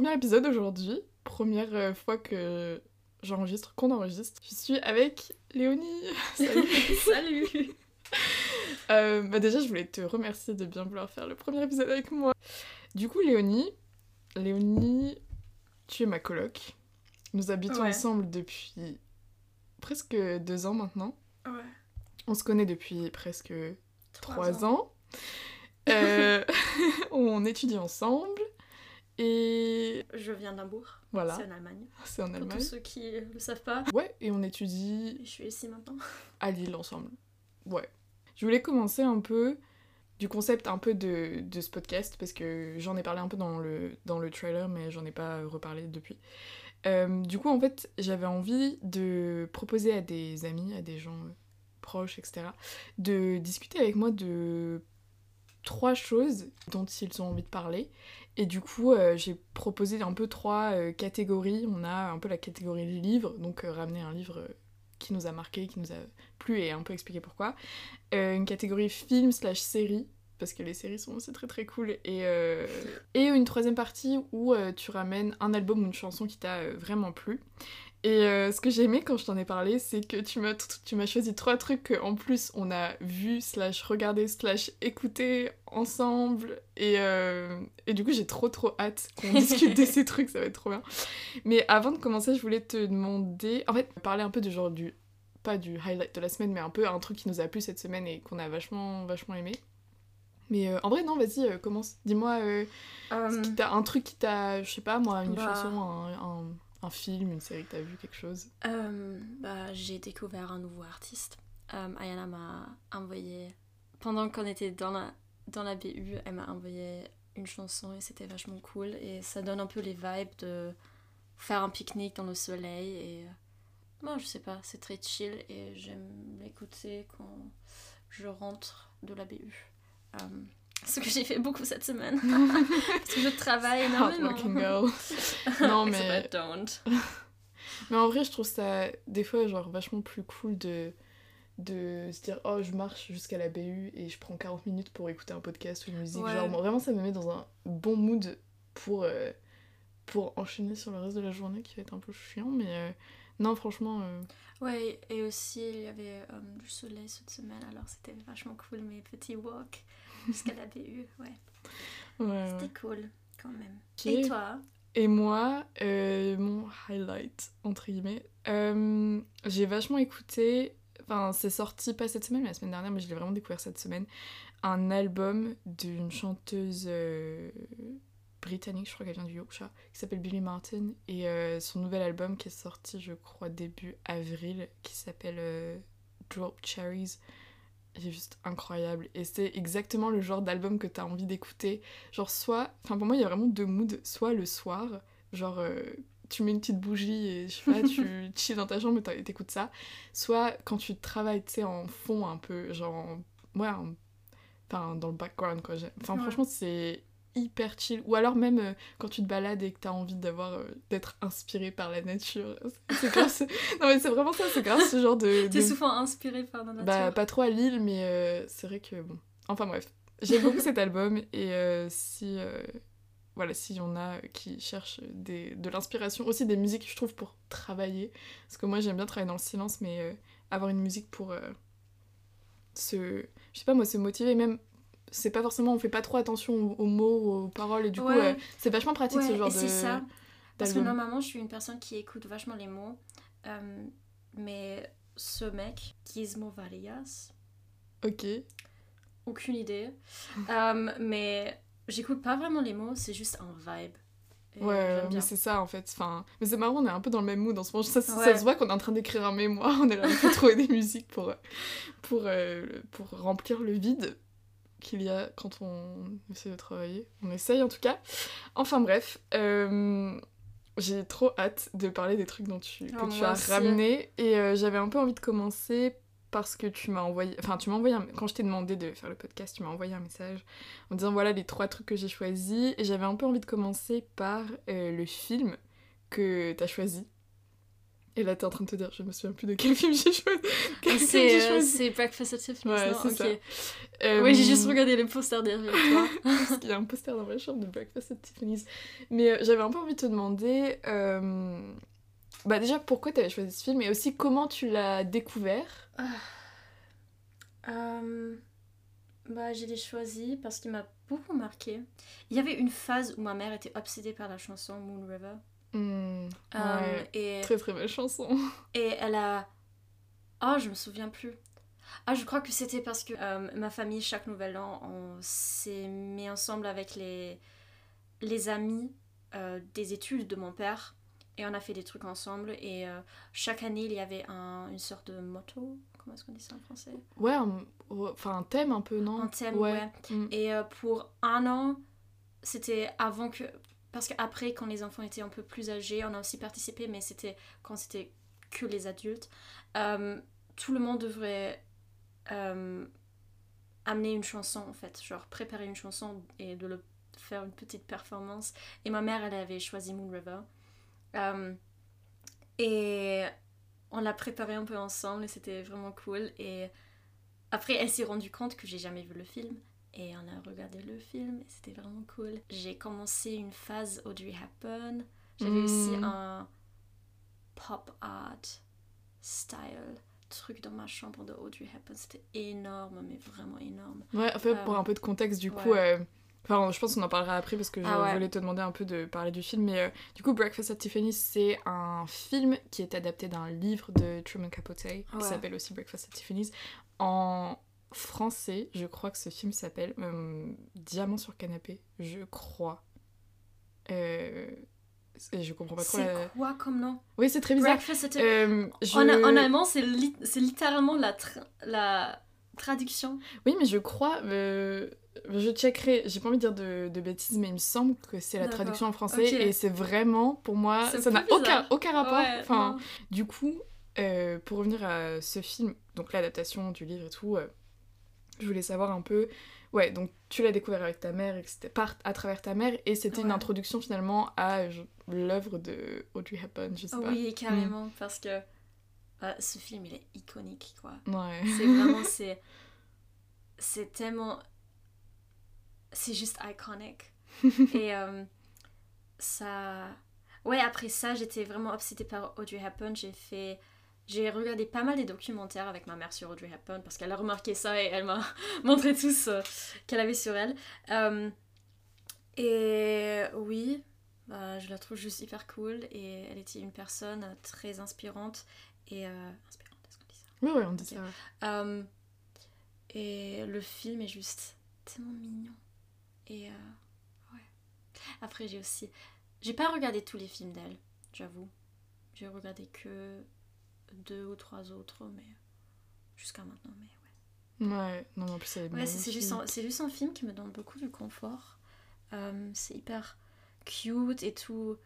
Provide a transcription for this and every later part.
premier épisode aujourd'hui. Première euh, fois que j'enregistre, qu'on enregistre. Je suis avec Léonie. Salut. Salut. Euh, bah déjà, je voulais te remercier de bien vouloir faire le premier épisode avec moi. Du coup, Léonie, Léonie, tu es ma coloc. Nous habitons Ouais. ensemble depuis presque deux ans maintenant. Ouais. On se connaît depuis presque Trois trois ans. Euh, on étudie ensemble. Et Je viens d'Hambourg. voilà, C'est en Allemagne. c'est en Pour Allemagne. tous ceux qui le savent pas. Ouais, et on étudie Je suis ici maintenant. à Lille ensemble. Ouais. Je voulais commencer un peu du concept un peu de, de ce podcast parce que j'en ai parlé un peu dans le, dans le trailer mais j'en ai pas reparlé depuis. Euh, du coup en fait j'avais envie de proposer à des amis, à des gens proches, etc. de discuter avec moi de trois choses dont ils ont envie de parler. Et du coup, euh, j'ai proposé un peu trois euh, catégories. On a un peu la catégorie livre, donc euh, ramener un livre qui nous a marqué, qui nous a plu et un peu expliquer pourquoi. Une catégorie film slash série, parce que les séries sont aussi très très cool. Et, et une troisième partie où tu ramènes un album ou une chanson qui t'a vraiment plu. Et euh, ce que j'ai aimé quand je t'en ai parlé, c'est que tu m'as, tu m'as choisi trois trucs qu'en plus on a vu, slash regardé, slash écouté ensemble. Et, euh, et du coup, j'ai trop trop hâte qu'on discute de ces trucs, ça va être trop bien. Mais avant de commencer, je voulais te demander, en fait, parler un peu du genre du, pas du highlight de la semaine, mais un peu un truc qui nous a plu cette semaine et qu'on a vachement vachement aimé. Mais euh, en vrai, non, vas-y, commence. Dis-moi t'a- un truc qui t'a, je sais pas moi, une Bah. chanson, un, un, un film, une série que t'as vu, quelque chose. euh, bah, j'ai découvert un nouveau artiste. Euh, Ayana m'a envoyé, pendant qu'on était dans la, dans la BU, elle m'a envoyé une chanson et c'était vachement cool. Et ça donne un peu les vibes de faire un pique-nique dans le soleil. Et euh, moi, je sais pas, c'est très chill et j'aime l'écouter quand je rentre de la BU. Euh, ce que j'ai fait beaucoup cette semaine. Parce que je travaille énormément. Girl. Non, mais- don't. Mais en vrai, je trouve ça des fois genre vachement plus cool de de se dire oh je marche jusqu'à la BU et je prends 40 minutes pour écouter un podcast ou une musique Ouais. genre vraiment ça me met dans un bon mood pour euh, pour enchaîner sur le reste de la journée qui va être un peu chiant mais euh, non franchement euh, Ouais, et aussi il y avait euh, du soleil cette semaine, alors c'était vachement cool mes petits walks jusqu'à la BU. Ouais, ouais, c'était cool quand même. Et toi? Et moi, euh, mon highlight, entre guillemets, euh, j'ai vachement écouté, enfin c'est sorti pas cette semaine, mais la semaine dernière, mais je l'ai vraiment découvert cette semaine, un album d'une chanteuse euh, britannique, je crois qu'elle vient du Yorkshire, qui s'appelle Billy Martin, et son nouvel album qui est sorti, je crois, début avril, qui s'appelle Drop Cherries. Il est juste incroyable et c'est exactement le genre d'album que t'as envie d'écouter Genre soit, enfin pour moi il y a vraiment deux moods, soit le soir, genre euh, tu mets une petite bougie et je sais pas, tu chilles dans ta chambre et t'écoutes ça, soit quand tu travailles, tu sais, en fond un peu, genre, en- ouais, en- enfin dans le background quoi. Enfin Ouais. franchement c'est hyper chill, ou alors même euh, quand tu te balades et que t'as envie d'avoir, euh, d'être inspiré par la nature, C'est- c'est grave, ce- non mais c'est vraiment ça, c'est grave ce genre de... T'es de- souvent inspirée par la nature. bah, pas trop à Lille, mais euh, c'est vrai que bon. Enfin bref, j'aime beaucoup cet album et si voilà, s'il y en a qui cherchent des, de l'inspiration, aussi des musiques, je trouve, pour travailler. Parce que moi, j'aime bien travailler dans le silence, mais avoir une musique pour se. Je sais pas moi, se motiver, même. C'est pas forcément, on fait pas trop attention aux, mots, aux paroles, et du coup, euh, c'est vachement pratique Ouais, ce genre et de. c'est ça. Parce que normalement, je suis une personne qui écoute vachement les mots. Euh, mais ce mec, Gizmo Varias, Ok. aucune idée. Euh, mais j'écoute pas vraiment les mots, c'est juste un vibe. Et Ouais, mais c'est ça en fait. Enfin, mais c'est marrant, on est un peu dans le même mood en ce moment. Ça, ça- se voit qu'on est en train d'écrire un mémoire. On est là pour trouver des musiques pour, pour, euh, pour remplir le vide qu'il y a quand on essaie de travailler. On essaye en tout cas. Enfin bref, euh, j'ai trop hâte de parler des trucs dont tu, que Oh, tu as aussi. ramené. Et euh, j'avais un peu envie de commencer parce que tu m'as envoyé, enfin tu m'as envoyé, un- quand je t'ai demandé de faire le podcast, tu m'as envoyé un message en disant voilà les trois trucs que j'ai choisis et j'avais un peu envie de commencer par euh, le film que t'as choisi. Et là, t'es en train de te dire, je me souviens plus de quel film j'ai choisi. C'est euh, c'est Breakfast at Tiffany's, Ouais, non c'est Ok. ça. Euh, Oui, j'ai juste regardé les posters derrière toi. Parce qu'il y a un poster dans ma chambre de Breakfast at Tiffany's. Mais euh, j'avais un peu envie de te demander, euh, bah déjà pourquoi tu avais choisi ce film et aussi comment tu l'as découvert? Euh, bah, je l'ai choisi parce qu'il m'a beaucoup marqué. Il y avait une phase où ma mère était obsédée par la chanson Moon River. Euh, ouais. et, Très très belle chanson. et elle a. Oh, je me souviens plus. Ah, je crois que c'était parce que euh, ma famille, chaque nouvel an, on s'est mis ensemble avec les, les amis euh, des études de mon père. Et on a fait des trucs ensemble. Et euh, chaque année, il y avait un- une sorte de motto. Comment est-ce qu'on dit ça en français? Ouais, un- enfin un thème un peu, non? Un thème, ouais. Hmm. Et euh, pour un an, c'était avant que. Parce qu'après, quand les enfants étaient un peu plus âgés, on a aussi participé, mais c'était quand c'était que les adultes. Euh, tout le monde devrait euh, amener une chanson, en fait. Genre préparer une chanson et de le faire une petite performance. Et ma mère, elle avait choisi Moon River. Euh, et on l'a préparé un peu ensemble et c'était vraiment cool. Et après, elle s'est rendue compte que j'ai jamais vu le film. Et on a regardé le film et c'était vraiment cool. J'ai commencé une phase Audrey Hepburn. J'avais Mm. aussi un pop art style truc dans ma chambre de Audrey Hepburn. C'était énorme, mais vraiment énorme. Ouais, en fait, pour Euh, un peu de contexte, du coup, euh, enfin, je pense qu'on en parlera après parce que je Ah ouais. voulais te demander un peu de parler du film, mais euh, du coup, Breakfast at Tiffany's, c'est un film qui est adapté d'un livre de Truman Capote qui Ouais. s'appelle aussi Breakfast at Tiffany's. En français, je crois que ce film s'appelle euh, Diamant sur canapé, je crois. Euh, et je comprends pas trop C'est la... quoi comme nom? Oui, c'est très bizarre. Breakfast at Euh, je- en, en allemand, c'est li- c'est littéralement la, tra- la traduction. Oui, mais je crois. euh, je checkerai. J'ai pas envie de dire de, de bêtises, mais il me semble que c'est la traduction en français. Et c'est vraiment, pour moi, ça n'a aucun, aucun rapport. Ouais, enfin, non. du coup, euh, pour revenir à ce film, donc l'adaptation du livre et tout, je voulais savoir un peu. Ouais, donc tu l'as découvert avec ta mère, et que c'était par à travers ta mère, et c'était une introduction finalement à l'œuvre de Audrey Hepburn, je sais pas. Oui, carrément, parce que euh, ce film, il est iconique, quoi. Ouais. C'est vraiment, c'est... C'est tellement... C'est juste iconique. Et euh, ça... Ouais, après ça, j'étais vraiment obsédée par Audrey Hepburn. J'ai fait... J'ai regardé pas mal des documentaires avec ma mère sur Audrey Hepburn parce qu'elle a remarqué ça et elle m'a montré tout ce qu'elle avait sur elle. Euh, et oui, bah, je la trouve juste hyper cool et elle était une personne très inspirante et... euh, inspirante, est-ce qu'on dit ça? Oui, ouais, on dit ça. euh, et le film est juste tellement mignon. Et ouais. Après, j'ai aussi. J'ai pas regardé tous les films d'elle, j'avoue. J'ai regardé que deux ou trois autres, mais jusqu'à maintenant, mais ouais. Ouais, non, en plus, elle est Ouais, c'est c'est juste, un- magnifique. c'est juste un film qui me donne beaucoup de confort. Euh, c'est hyper cute et tout.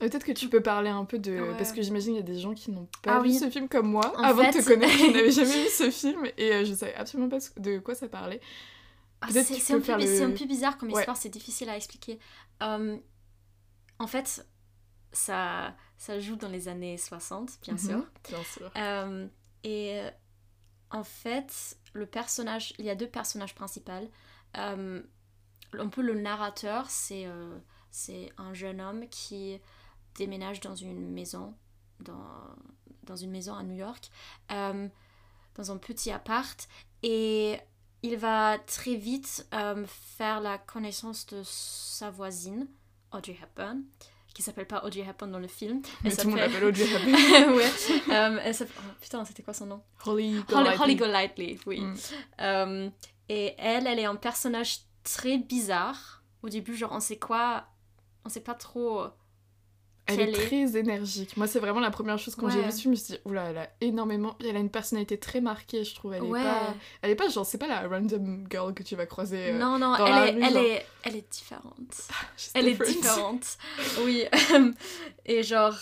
Peut-être que tu peux parler un peu de... Ouais. Parce que j'imagine il y a des gens qui n'ont pas Ah vu oui. ce film comme moi, En avant de te connaître, qui n'avaient jamais vu ce film, et euh, je savais absolument pas de quoi ça parlait. Ah, c'est c'est un, peu faire bi- le- c'est un peu bizarre comme Ouais. histoire, c'est difficile à expliquer. Euh, en fait, ça, ça joue dans les années 60, bien Mhm, sûr. Bien sûr. Euh, et euh, en fait, le personnage, il y a deux personnages principaux. Euh, un peu le narrateur, c'est euh, c'est un jeune homme qui déménage dans une maison, dans, dans une maison à New York, dans un petit appart, et il va très vite euh, faire la connaissance de sa voisine, Audrey Hepburn, qui s'appelle pas Audrey Hepburn dans le film. Mais Elle tout le monde l'appelle Audrey Hepburn. ouais. Euh, elle oh, putain, c'était quoi son nom? Holly Holly, Golightly. Holly Golightly, oui. Mm. Euh, et elle, elle est un personnage très bizarre. Au début, genre, on sait quoi On sait pas trop. Elle est est- très énergique. Moi, c'est vraiment la première chose quand j'ai Ouais. vu ce film, je me suis dit, oula, elle a énormément... Elle a une personnalité très marquée, je trouve. Elle est ouais. pas... Elle est pas genre, c'est pas la random girl que tu vas croiser. euh, non, non, dans la elle, est, rue, elle, genre. est, elle est différente. she's Elle est different. différente. Oui. Et genre,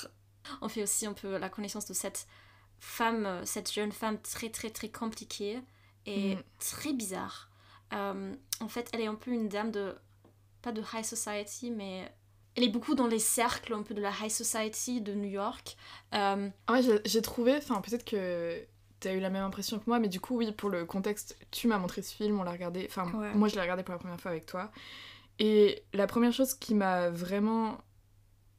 on fait aussi un peu la connaissance de cette femme, euh, cette jeune femme très, très, très compliquée et Mm. très bizarre. Euh, en fait, elle est un peu une dame de. Pas de high society, mais elle est beaucoup dans les cercles un peu de la high society de New York. Euh, Ah ouais, j'ai- trouvé, enfin peut-être que t'as eu la même impression que moi, mais du coup oui, pour le contexte, tu m'as montré ce film, on l'a regardé, enfin Ouais. moi je l'ai regardé pour la première fois avec toi, et la première chose qui m'a vraiment,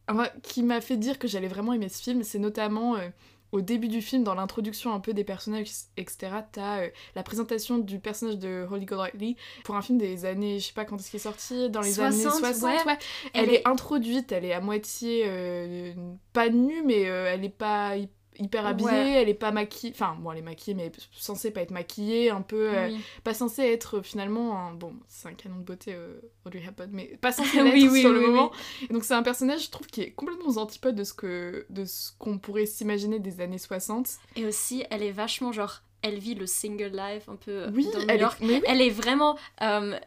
enfin, qui m'a fait dire que j'allais vraiment aimer ce film, c'est notamment euh, au début du film, dans l'introduction un peu des personnages, etc., t'as euh, la présentation du personnage de Holly Golightly pour un film des années, je sais pas quand est-ce qu'il est sorti, dans les années 60, 60, ouais. ouais. Elle Elle, est- est... introduite, elle est à moitié euh, pas nue, mais euh, elle est pas hyper habillée, Ouais. elle est pas maquillée. Enfin, bon, elle est maquillée, mais censée pas être maquillée, un peu. euh. Pas censée être euh, finalement. un- Bon, c'est un canon de beauté, euh, Audrey Hepburn, mais pas censée l'être oui, sur oui, le oui. moment. Et donc, c'est un personnage, je trouve, qui est complètement aux antipodes de ce que de ce qu'on pourrait s'imaginer des années 60. Et aussi, elle est vachement genre, elle vit le single life un peu Oui, dans New elle York. est. Elle vraiment. euh,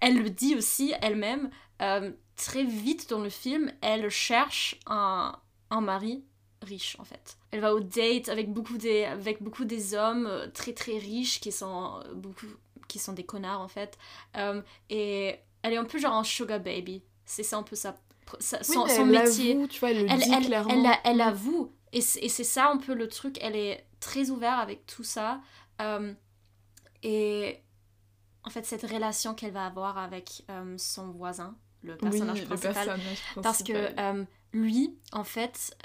elle le dit aussi elle-même. très vite dans le film, elle cherche un, un mari riche en fait. Elle va au date avec beaucoup des, avec beaucoup des hommes euh, très très riches qui sont euh, beaucoup qui sont des connards en fait. Euh, et elle est un peu genre un sugar baby. C'est ça un peu sa, sa- oui, son, son elle métier l'avoue, tu vois, elle le elle, dit elle, clairement. elle, elle Mm. avoue. Et c'est et c'est ça un peu le truc. Elle est très ouverte avec tout ça. Euh, et en fait, cette relation qu'elle va avoir avec euh, son voisin, le personnage oui, le principal. parce que lui, en fait,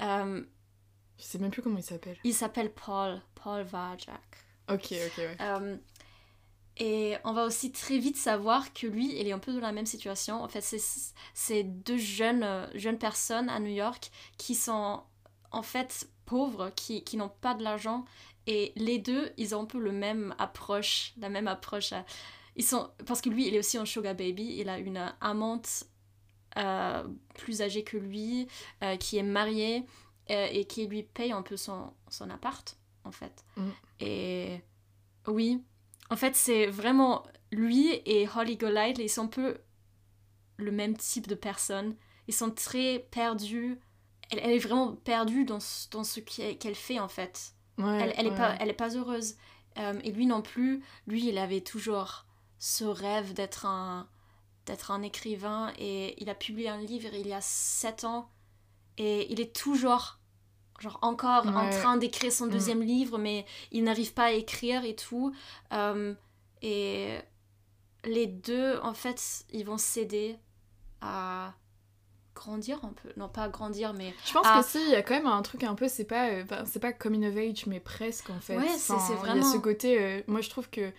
Je sais même plus comment il s'appelle. il s'appelle Paul. Paul Vajak. Ok, ok, ouais. Euh, et on va aussi très vite savoir que lui, il est un peu dans la même situation. En fait, c'est deux jeunes, euh, jeunes personnes à New York qui sont en fait pauvres, qui, qui n'ont pas de l'argent. Et les deux, ils ont un peu le même approche, la même approche. à- Ils sont, parce que lui, il est aussi un sugar baby. Il a une amante euh, plus âgée que lui, euh, qui est mariée euh, et qui lui paye un peu son, son appart, en fait. Mm. Et oui, en fait, c'est vraiment lui et Holly Golightly, ils sont un peu le même type de personne. Ils sont très perdus. Elle, elle est vraiment perdue dans ce, dans ce qu'elle fait, en fait. Ouais, Elle, elle, est ouais. pas, elle est pas heureuse. Euh, et lui non plus. Lui, il avait toujours ce rêve d'être un, d'être un écrivain. Et il a publié un livre il y a 7 ans. Et il est toujours, genre encore en train d'écrire son Mm. deuxième livre, mais il n'arrive pas à écrire et tout. Euh, et les deux, en fait, ils vont s'aider à grandir un peu. Non, pas grandir, mais Je pense Ah. que si, il y a quand même un truc un peu, c'est pas, euh, c'est pas coming of age, mais presque en fait. Ouais, c'est- Enfin, c'est Il y a vraiment- ce côté, euh, moi je trouve que,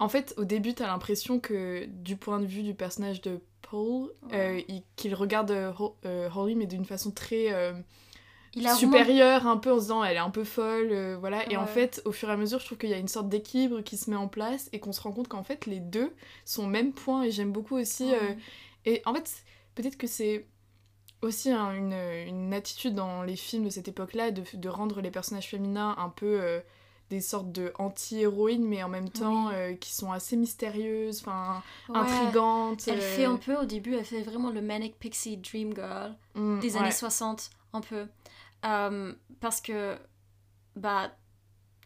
en fait, au début, t'as l'impression que du point de vue du personnage de Paul, euh, il- qu'il regarde euh, Ho- euh, Holly, mais d'une façon très euh, il a vraiment supérieure, un peu en se disant elle est un peu folle, voilà. Et en fait, au fur et à mesure, je trouve qu'il y a une sorte d'équilibre qui se met en place et qu'on se rend compte qu'en fait, les deux sont au même point. Et j'aime beaucoup aussi. Ouais. et en fait, peut-être que c'est aussi hein, une, une attitude dans les films de cette époque-là de, de rendre les personnages féminins un peu des sortes de anti-héroïnes, mais en même temps Oui. euh, qui sont assez mystérieuses, enfin Ouais. intrigantes. Elle euh, fait un peu au début, elle fait vraiment le Manic Pixie Dream Girl mm, des ouais. années 60, un peu. Euh, parce que, bah,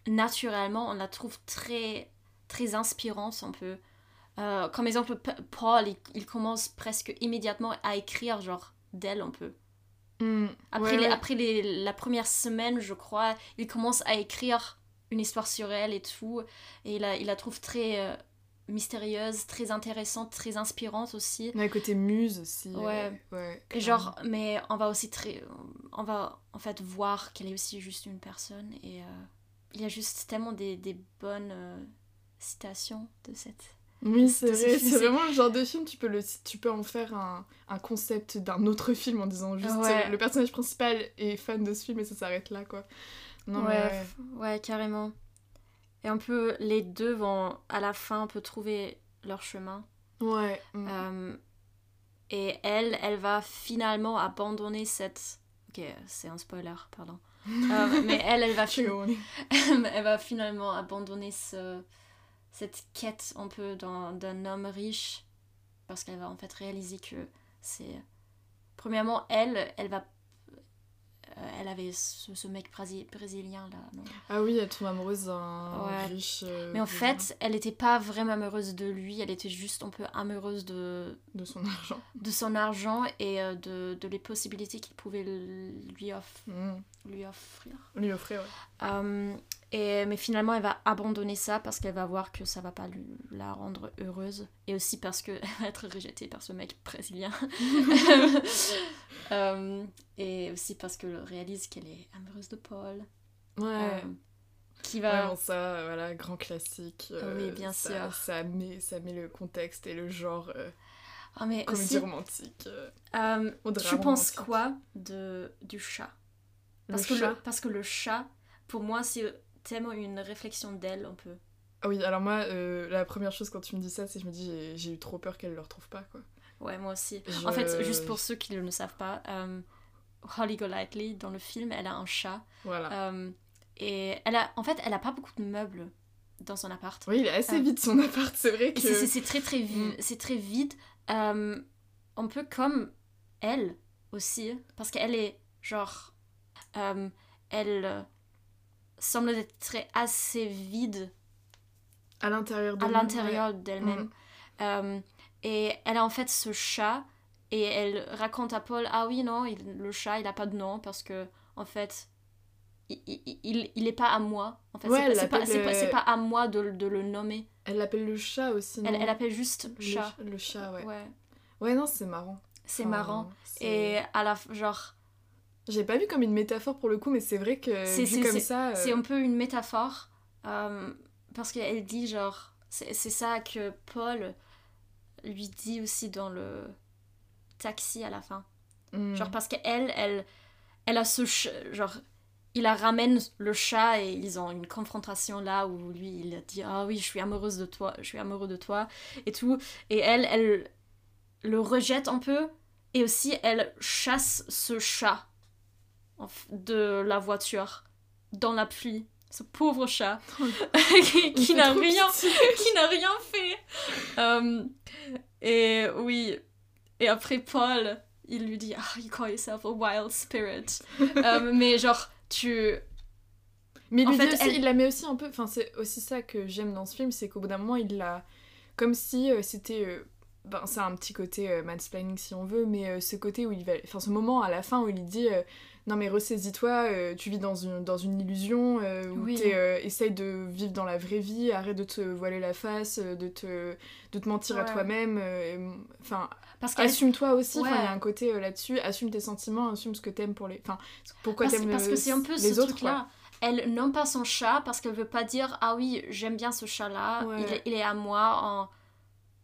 naturellement, on la trouve très, très inspirante, un peu. Euh, comme exemple, Paul, il, il commence presque immédiatement à écrire, genre, d'elle, un peu. Mm, Après, ouais, les- ouais. après les- la première semaine, je crois, il commence à écrire une histoire sur elle et tout. Et il la, il la trouve très euh, mystérieuse, très intéressante, très inspirante aussi. Ouais, côté muse aussi. euh, Ouais. ouais, Et genre, mais on va aussi très. On va en fait voir qu'elle est aussi juste une personne. Et euh, il y a juste tellement des, des bonnes euh, citations de cette. Oui, c'est vrai, c'est vraiment le genre de film, tu peux, le, tu peux en faire un, un concept d'un autre film en disant juste Ouais. le personnage principal est fan de ce film et ça s'arrête là, quoi. Non, ouais, ouais. carrément. Et un peu, les deux vont à la fin un peu trouver leur chemin. Ouais. mm. Euh, et elle, elle va finalement abandonner cette. Ok, c'est un spoiler, pardon. Euh, mais elle, elle va, fin- elle va finalement abandonner ce, cette quête un peu d'un homme riche parce qu'elle va en fait réaliser que c'est. Premièrement, elle, elle va. Euh, elle avait ce, ce mec brésilien là. non Ah oui, elle tombe amoureuse d'un Ouais. riche. euh, Mais en brésilien. fait, elle n'était pas vraiment amoureuse de lui, elle était juste un peu amoureuse de, De son argent. de son argent et euh, de, de les possibilités qu'il pouvait lui, off- Mm. lui offrir. Lui offrir, ouais. Euh, et, mais finalement, elle va abandonner ça parce qu'elle va voir que ça va pas lui- la rendre heureuse. Et aussi parce qu'elle va être rejetée par ce mec brésilien. Euh, et aussi parce qu'elle réalise qu'elle est amoureuse de Paul. Ouais. euh, qui va... Vraiment ça, voilà, grand classique. euh, Oui, bien ça, sûr. Ça met, ça met le contexte et le genre Ah, mais comédie aussi, romantique. tu penses romantique. quoi de, du chat? Le parce que, chat? Le, parce que le chat, pour moi, c'est tellement une réflexion d'elle un peu. Ah oui, alors moi, euh, la première chose quand tu me dis ça, c'est que je me dis j'ai- eu trop peur qu'elle le retrouve pas, quoi. Ouais, moi aussi. Je- En fait, juste pour ceux qui ne le savent pas, euh, Holly Golightly, dans le film, elle a un chat. Voilà. euh, et elle a, en fait, elle a pas beaucoup de meubles dans son appart. Oui, il est assez euh, vide son appart, c'est vrai que. c'est- très très Mm. vide. C'est très vide. un peu comme elle aussi. Parce qu'elle est genre. elle semble être assez vide À l'intérieur de à lui, l'intérieur d'elle-même. Mm. Euh, et elle a en fait ce chat et elle raconte à Paul ah oui non il- le chat il a pas de nom parce que en fait il, il, il- il est pas à moi en fait Ouais, c'est pas- c'est pas, à moi de, de le nommer Elle l'appelle le chat aussi. elle, non elle appelle juste le chat Le chat, ouais. ouais, Ouais, non, c'est marrant. c'est Enfin, marrant et à la genre J'ai pas vu comme une métaphore pour le coup, mais c'est vrai que C'est- comme ça. euh, c'est un peu une métaphore euh, parce qu'elle dit genre c'est c'est ça que Paul lui dit aussi dans le taxi à la fin mm. Genre parce qu'elle, elle, elle a ce... Genre, il la ramène le chat et ils ont une confrontation là où lui, il dit « Ah oui, je suis amoureuse de toi, je suis amoureux de toi. » et tout. Et elle, elle le rejette un peu et aussi elle chasse ce chat de la voiture dans la pluie. Ce pauvre chat qui, qui n'a rien qui n'a rien fait. Euh, et oui. Et après, Paul, il lui dit Ah, you call yourself a wild spirit. Euh, mais genre, tu. Mais En lui fait, aussi, elle- il la met aussi un peu. Enfin, c'est aussi ça que j'aime dans ce film, c'est qu'au bout d'un moment, il l'a. Comme si euh, c'était. euh, Ben, c'est un petit côté euh, mansplaining si on veut, mais ce côté où il va. Enfin, ce moment à la fin où il dit Non, mais ressaisis-toi, euh, tu vis dans une, dans une illusion, euh, où Oui. euh, essaye de vivre dans la vraie vie, arrête de te voiler la face, de te, de te mentir à Ouais. toi-même. Enfin, assume-toi aussi, enfin, il y Ouais. a un côté là-dessus, assume tes sentiments, assume ce que t'aimes pour les. Enfin, pourquoi Parce, t'aimes parce que c'est un peu ce truc-là. Elle nomme pas son chat parce qu'elle veut pas dire Ah oui, j'aime bien ce chat-là, Ouais. il, est- il est à moi. En...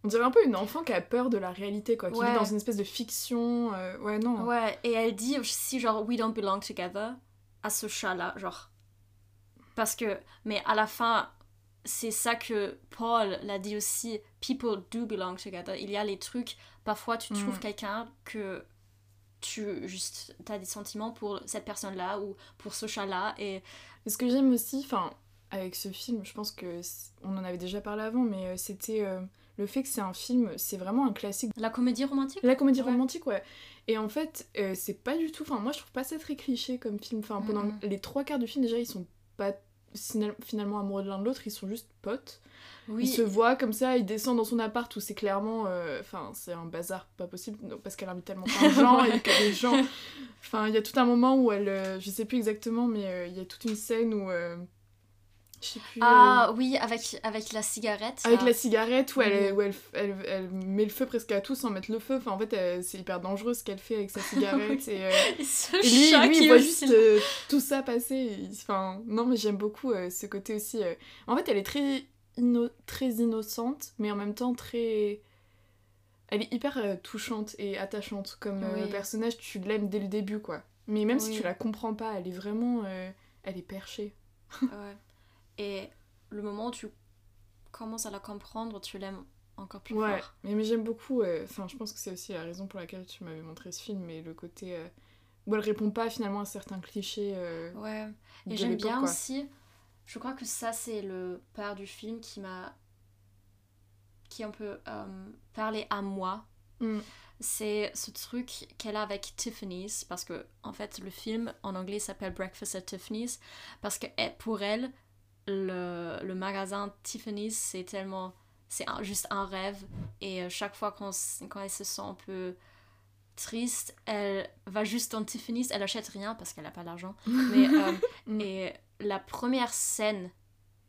On dirait un peu une enfant qui a peur de la réalité, quoi, qui Ouais. vit dans une espèce de fiction. euh, Ouais, non. Ouais, et elle dit aussi genre We don't belong together à ce chat-là, genre. Parce que. Mais à la fin, c'est ça que Paul l'a dit aussi People do belong together. Il y a les trucs, parfois tu trouves Mm. quelqu'un que tu juste t'as des sentiments pour cette personne-là ou pour ce chat-là et Et ce que j'aime aussi, enfin, avec ce film, je pense que on en avait déjà parlé avant, mais euh, c'était euh, le fait que c'est un film, c'est vraiment un classique. la comédie romantique. La comédie Ouais. romantique, ouais. Et en fait, euh, c'est pas du tout. Enfin, moi, je trouve pas ça très cliché comme film. Enfin, pendant Mhm. les trois quarts du film, déjà, ils sont pas final- finalement amoureux de l'un de l'autre, ils sont juste potes. Oui. Il se voit comme ça, il descend dans son appart où c'est clairement. euh, Enfin, c'est un bazar pas possible non, parce qu'elle invite tellement plein de gens Ouais. et que les gens. Enfin, il y a tout un moment où elle. euh, je sais plus exactement, mais il y a toute une scène où. Euh, plus. euh, Ah oui, avec, avec la cigarette. avec là. la cigarette où, elle, où elle, elle, elle met le feu presque à tout sans mettre le feu. Enfin, en fait, elle- c'est hyper dangereux ce qu'elle fait avec sa cigarette. et, euh, Et lui, lui il voit juste euh, tout ça passer. Enfin, non, mais j'aime beaucoup euh, ce côté aussi. euh. En fait, elle est très, inno- très innocente, mais en même temps très. Elle est hyper euh, touchante et attachante comme euh, Oui. personnage. Tu l'aimes dès le début, quoi. Mais même si tu la comprends pas, elle est vraiment. euh, Elle est perchée. Ouais. Et le moment où tu commences à la comprendre, tu l'aimes encore plus Ouais, fort. mais, mais j'aime beaucoup. euh, Enfin, je pense que c'est aussi la raison pour laquelle tu m'avais montré ce film, mais le côté euh, où elle répond pas finalement à certains clichés. euh, Ouais. Et j'aime bien quoi. aussi, je crois que ça c'est le part du film qui m'a qui un peu euh, parlé à moi Mm. C'est ce truc qu'elle a avec Tiffany's, parce que en fait le film en anglais s'appelle Breakfast at Tiffany's, parce que elle- pour elle, le, le magasin Tiffany's c'est tellement. C'est juste un rêve, et euh, chaque fois quand, s- quand elle se sent un peu triste, elle va juste dans Tiffany's, elle achète rien parce qu'elle n'a pas d'argent. Mais, euh, et la première scène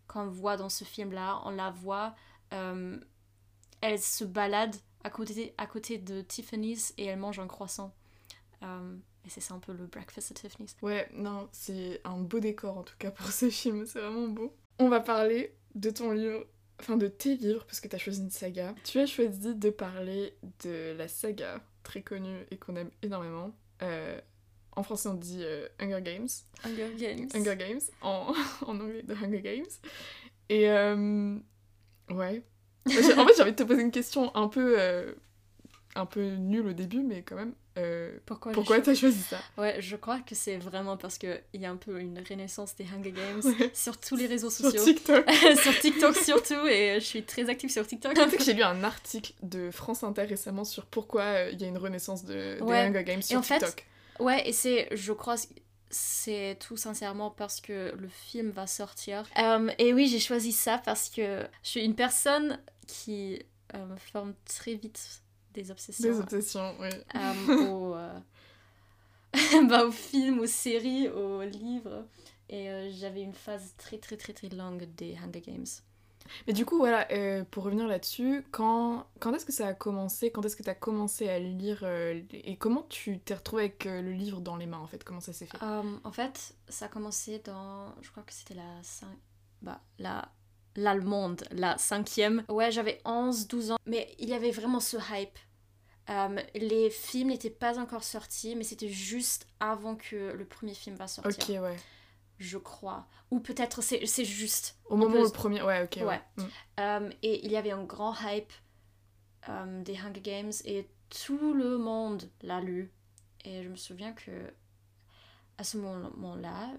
qu'on voit dans ce film-là, on la voit, euh, elle se balade à côté, à côté de Tiffany's et elle mange un croissant. Euh, et c'est ça un peu le breakfast at Tiffany's. Ouais, non, c'est un beau décor en tout cas pour ce film, c'est vraiment beau. On va parler de ton livre, enfin de tes livres, parce que tu as choisi une saga. Tu as choisi de parler de la saga très connue et qu'on aime énormément. Euh, en français, on dit euh, Hunger Games. Hunger Games. Hunger Games, en, en anglais, The Hunger Games. Et euh, ouais. En fait, j'ai envie de te poser une question un peu, un peu nulle au début, mais quand même. Euh, Pourquoi, pourquoi t'as choisi ça? Ouais, je crois que c'est vraiment parce qu'il y a un peu une renaissance des Hunger Games Ouais. sur tous les réseaux Sur sociaux. TikTok. sur TikTok surtout, et je suis très active sur TikTok. Sais que j'ai lu un article de France Inter récemment sur pourquoi euh, il y a une renaissance de, Ouais. des Hunger Games sur en fait, TikTok. Ouais, et c'est, je crois, c'est tout sincèrement parce que le film va sortir. Euh, et oui, j'ai choisi ça parce que je suis une personne qui euh, forme très vite des obsessions Des obsessions, oui. euh, au, euh, bah, aux films, aux séries, aux livres. Et euh, j'avais une phase très très très très longue des Hunger Games. Mais du coup, voilà, pour revenir là-dessus, quand, quand est-ce que ça a commencé? Quand est-ce que tu as commencé à lire Et comment tu t'es retrouvée avec le livre dans les mains, en fait? Comment ça s'est fait? En fait, ça a commencé dans. Je crois que c'était la 5. Bah, la. L'allemande, la cinquième. Ouais, j'avais 11, 12 ans. Mais il y avait vraiment ce hype. Euh, les films n'étaient pas encore sortis, mais c'était juste avant que le premier film va sortir. Ok, ouais. Je crois. Ou peut-être c'est c'est juste. Au moment peut- où le premier... Ouais, ok, ouais. Ouais. Mm. Euh, et il y avait un grand hype euh, des Hunger Games et tout le monde l'a lu. Et je me souviens que à ce moment-là,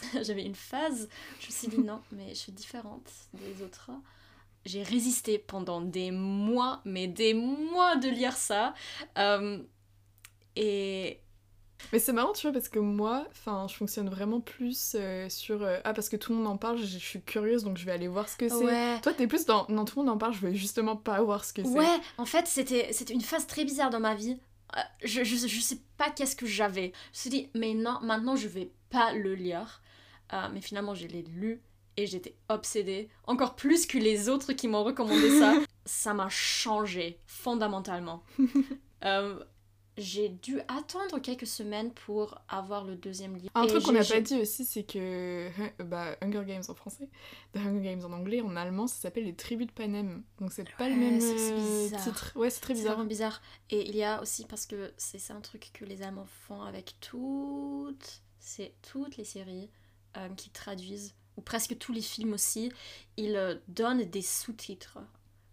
j'avais une phase, je me suis dit non, mais je suis différente des autres. J'ai résisté pendant des mois, mais des mois de lire ça. Euh, et Mais c'est marrant, tu vois, parce que moi, enfin, je fonctionne vraiment plus euh, sur... euh, ah, parce que tout le monde en parle, je, je suis curieuse, donc je vais aller voir ce que c'est. ouais. Toi, t'es plus dans... Non, tout le monde en parle, je veux justement pas voir ce que c'est. Ouais, en fait, c'était c'était une phase très bizarre dans ma vie. Euh, Je, je, je sais pas qu'est-ce que j'avais. Je me suis dit, mais non, maintenant je vais pas le lire. Euh, mais finalement, je l'ai lu et j'étais obsédée. Encore plus que les autres qui m'ont recommandé ça. ça m'a changé fondamentalement. Euh, j'ai dû attendre quelques semaines pour avoir le deuxième livre. Un Et truc qu'on n'a pas dit aussi, c'est que bah, Hunger Games en français, The Hunger Games en anglais, en allemand, ça s'appelle Les Tribus de Panem. Donc c'est pas le même c'est- c'est euh, bizarre. titre. Ouais, c'est très C'est bizarre. vraiment bizarre. Et il y a aussi, parce que c'est ça un truc que les Allemands font avec toutes, c'est toutes les séries euh, qui traduisent, ou presque tous les films aussi, ils euh, donnent des sous-titres.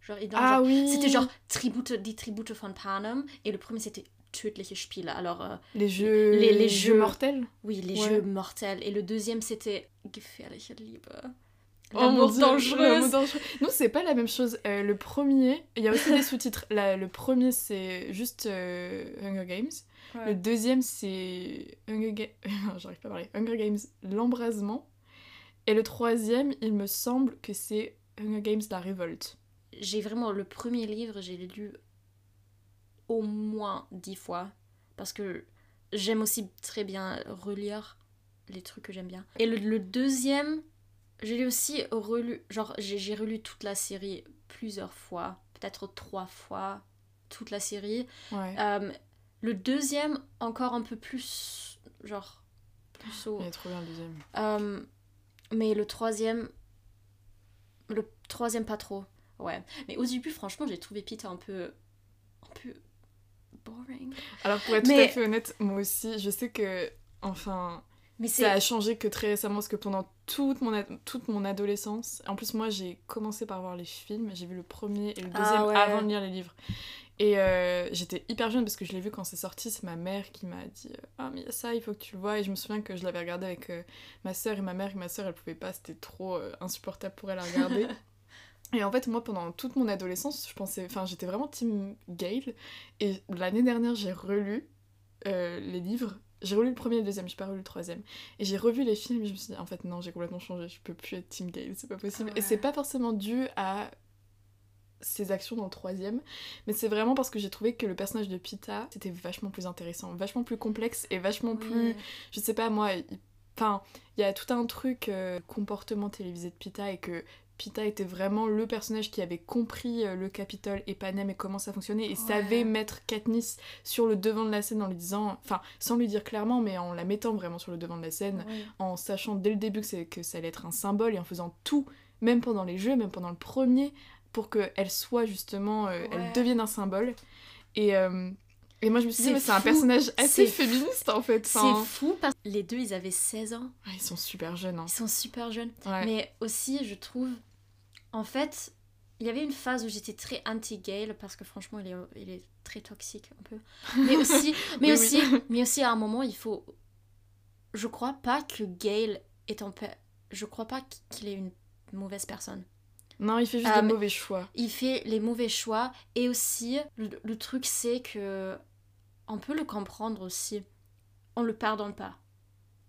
Genre, Ah genre- oui C'était genre Tribute, die Tribute von Panem, et le premier c'était Tödliche Spiele. Alors, euh, Les jeux, les- les jeux jeux- mortels? Oui, les Ouais. jeux mortels. Et le deuxième c'était Gefährliche Liebe. Oh mon Dieu, dangereux. l'amour dangereux. Non, c'est pas la même chose. Euh, le premier, il y a aussi des sous-titres. Le premier, c'est juste euh, Hunger Games. Le deuxième, c'est Hunger Games. J'arrive pas à parler. Hunger Games, l'embrasement. Et le troisième, il me semble que c'est Hunger Games, la révolte. j'ai vraiment le premier livre, j'ai lu au moins dix fois parce que j'aime aussi très bien relire les trucs que j'aime bien. Et le, le deuxième, j'ai lu aussi relu, genre j'ai relu toute la série plusieurs fois, peut-être trois fois toute la série. Ouais. Euh, le deuxième encore un peu plus, genre plus au. Il est trop bien le deuxième. Euh, mais le troisième. Le troisième, pas trop. Ouais. Mais au début, franchement, j'ai trouvé Peter un peu. un peu. boring. Alors, pour être Mais- tout à fait honnête, moi aussi, je sais que. Enfin, Mais ça a changé que très récemment parce que pendant toute mon, toute mon adolescence, en plus, moi j'ai commencé par voir les films, j'ai vu le premier et le Ah deuxième ouais. avant de lire les livres. Et euh, j'étais hyper jeune parce que je l'ai vu quand c'est sorti, c'est ma mère qui m'a dit euh, Ah, mais ça, il faut que tu le vois. Et je me souviens que je l'avais regardé avec euh, ma soeur et ma mère, et ma soeur elle pouvait pas, c'était trop euh, insupportable pour elle à regarder. Et en fait, moi, pendant toute mon adolescence, je pensais, enfin, j'étais vraiment team Gale. Et l'année dernière, j'ai relu euh, les livres. J'ai relu le premier et le deuxième, j'ai pas relu le troisième. Et j'ai revu les films et je me suis dit, en fait, non, j'ai complètement changé, je peux plus être team Gale, c'est pas possible. Et c'est pas forcément dû à ses actions dans le troisième, mais c'est vraiment parce que j'ai trouvé que le personnage de Pita, c'était vachement plus intéressant, vachement plus complexe et vachement plus, je sais pas moi, enfin, il y a tout un truc euh, comportement télévisé de Pita et que Pita était vraiment le personnage qui avait compris euh, le Capitole et Panem et comment ça fonctionnait et savait mettre Katniss sur le devant de la scène en lui disant, enfin sans lui dire clairement mais en la mettant vraiment sur le devant de la scène, en sachant dès le début que, que ça allait être un symbole et en faisant tout, même pendant les jeux, même pendant le premier, pour qu'elle soit justement, euh, elle devienne un symbole. Et, euh, et moi je me suis dit, c'est un personnage assez féministe en fait. C'est fou parce que les deux ils avaient 16 ans. ils sont super jeunes. Hein. Ils sont super jeunes. Mais aussi, je trouve, en fait, il y avait une phase où j'étais très anti-Gale parce que franchement il est, il est très toxique un peu. Mais aussi, mais, aussi mais aussi à un moment il faut. Je crois pas que Gale est en paix. Je crois pas qu'il est une mauvaise personne. Non, il fait juste des euh, mauvais choix. Il fait les mauvais choix. Et aussi, le, truc, c'est que. On peut le comprendre aussi. On le pardonne pas.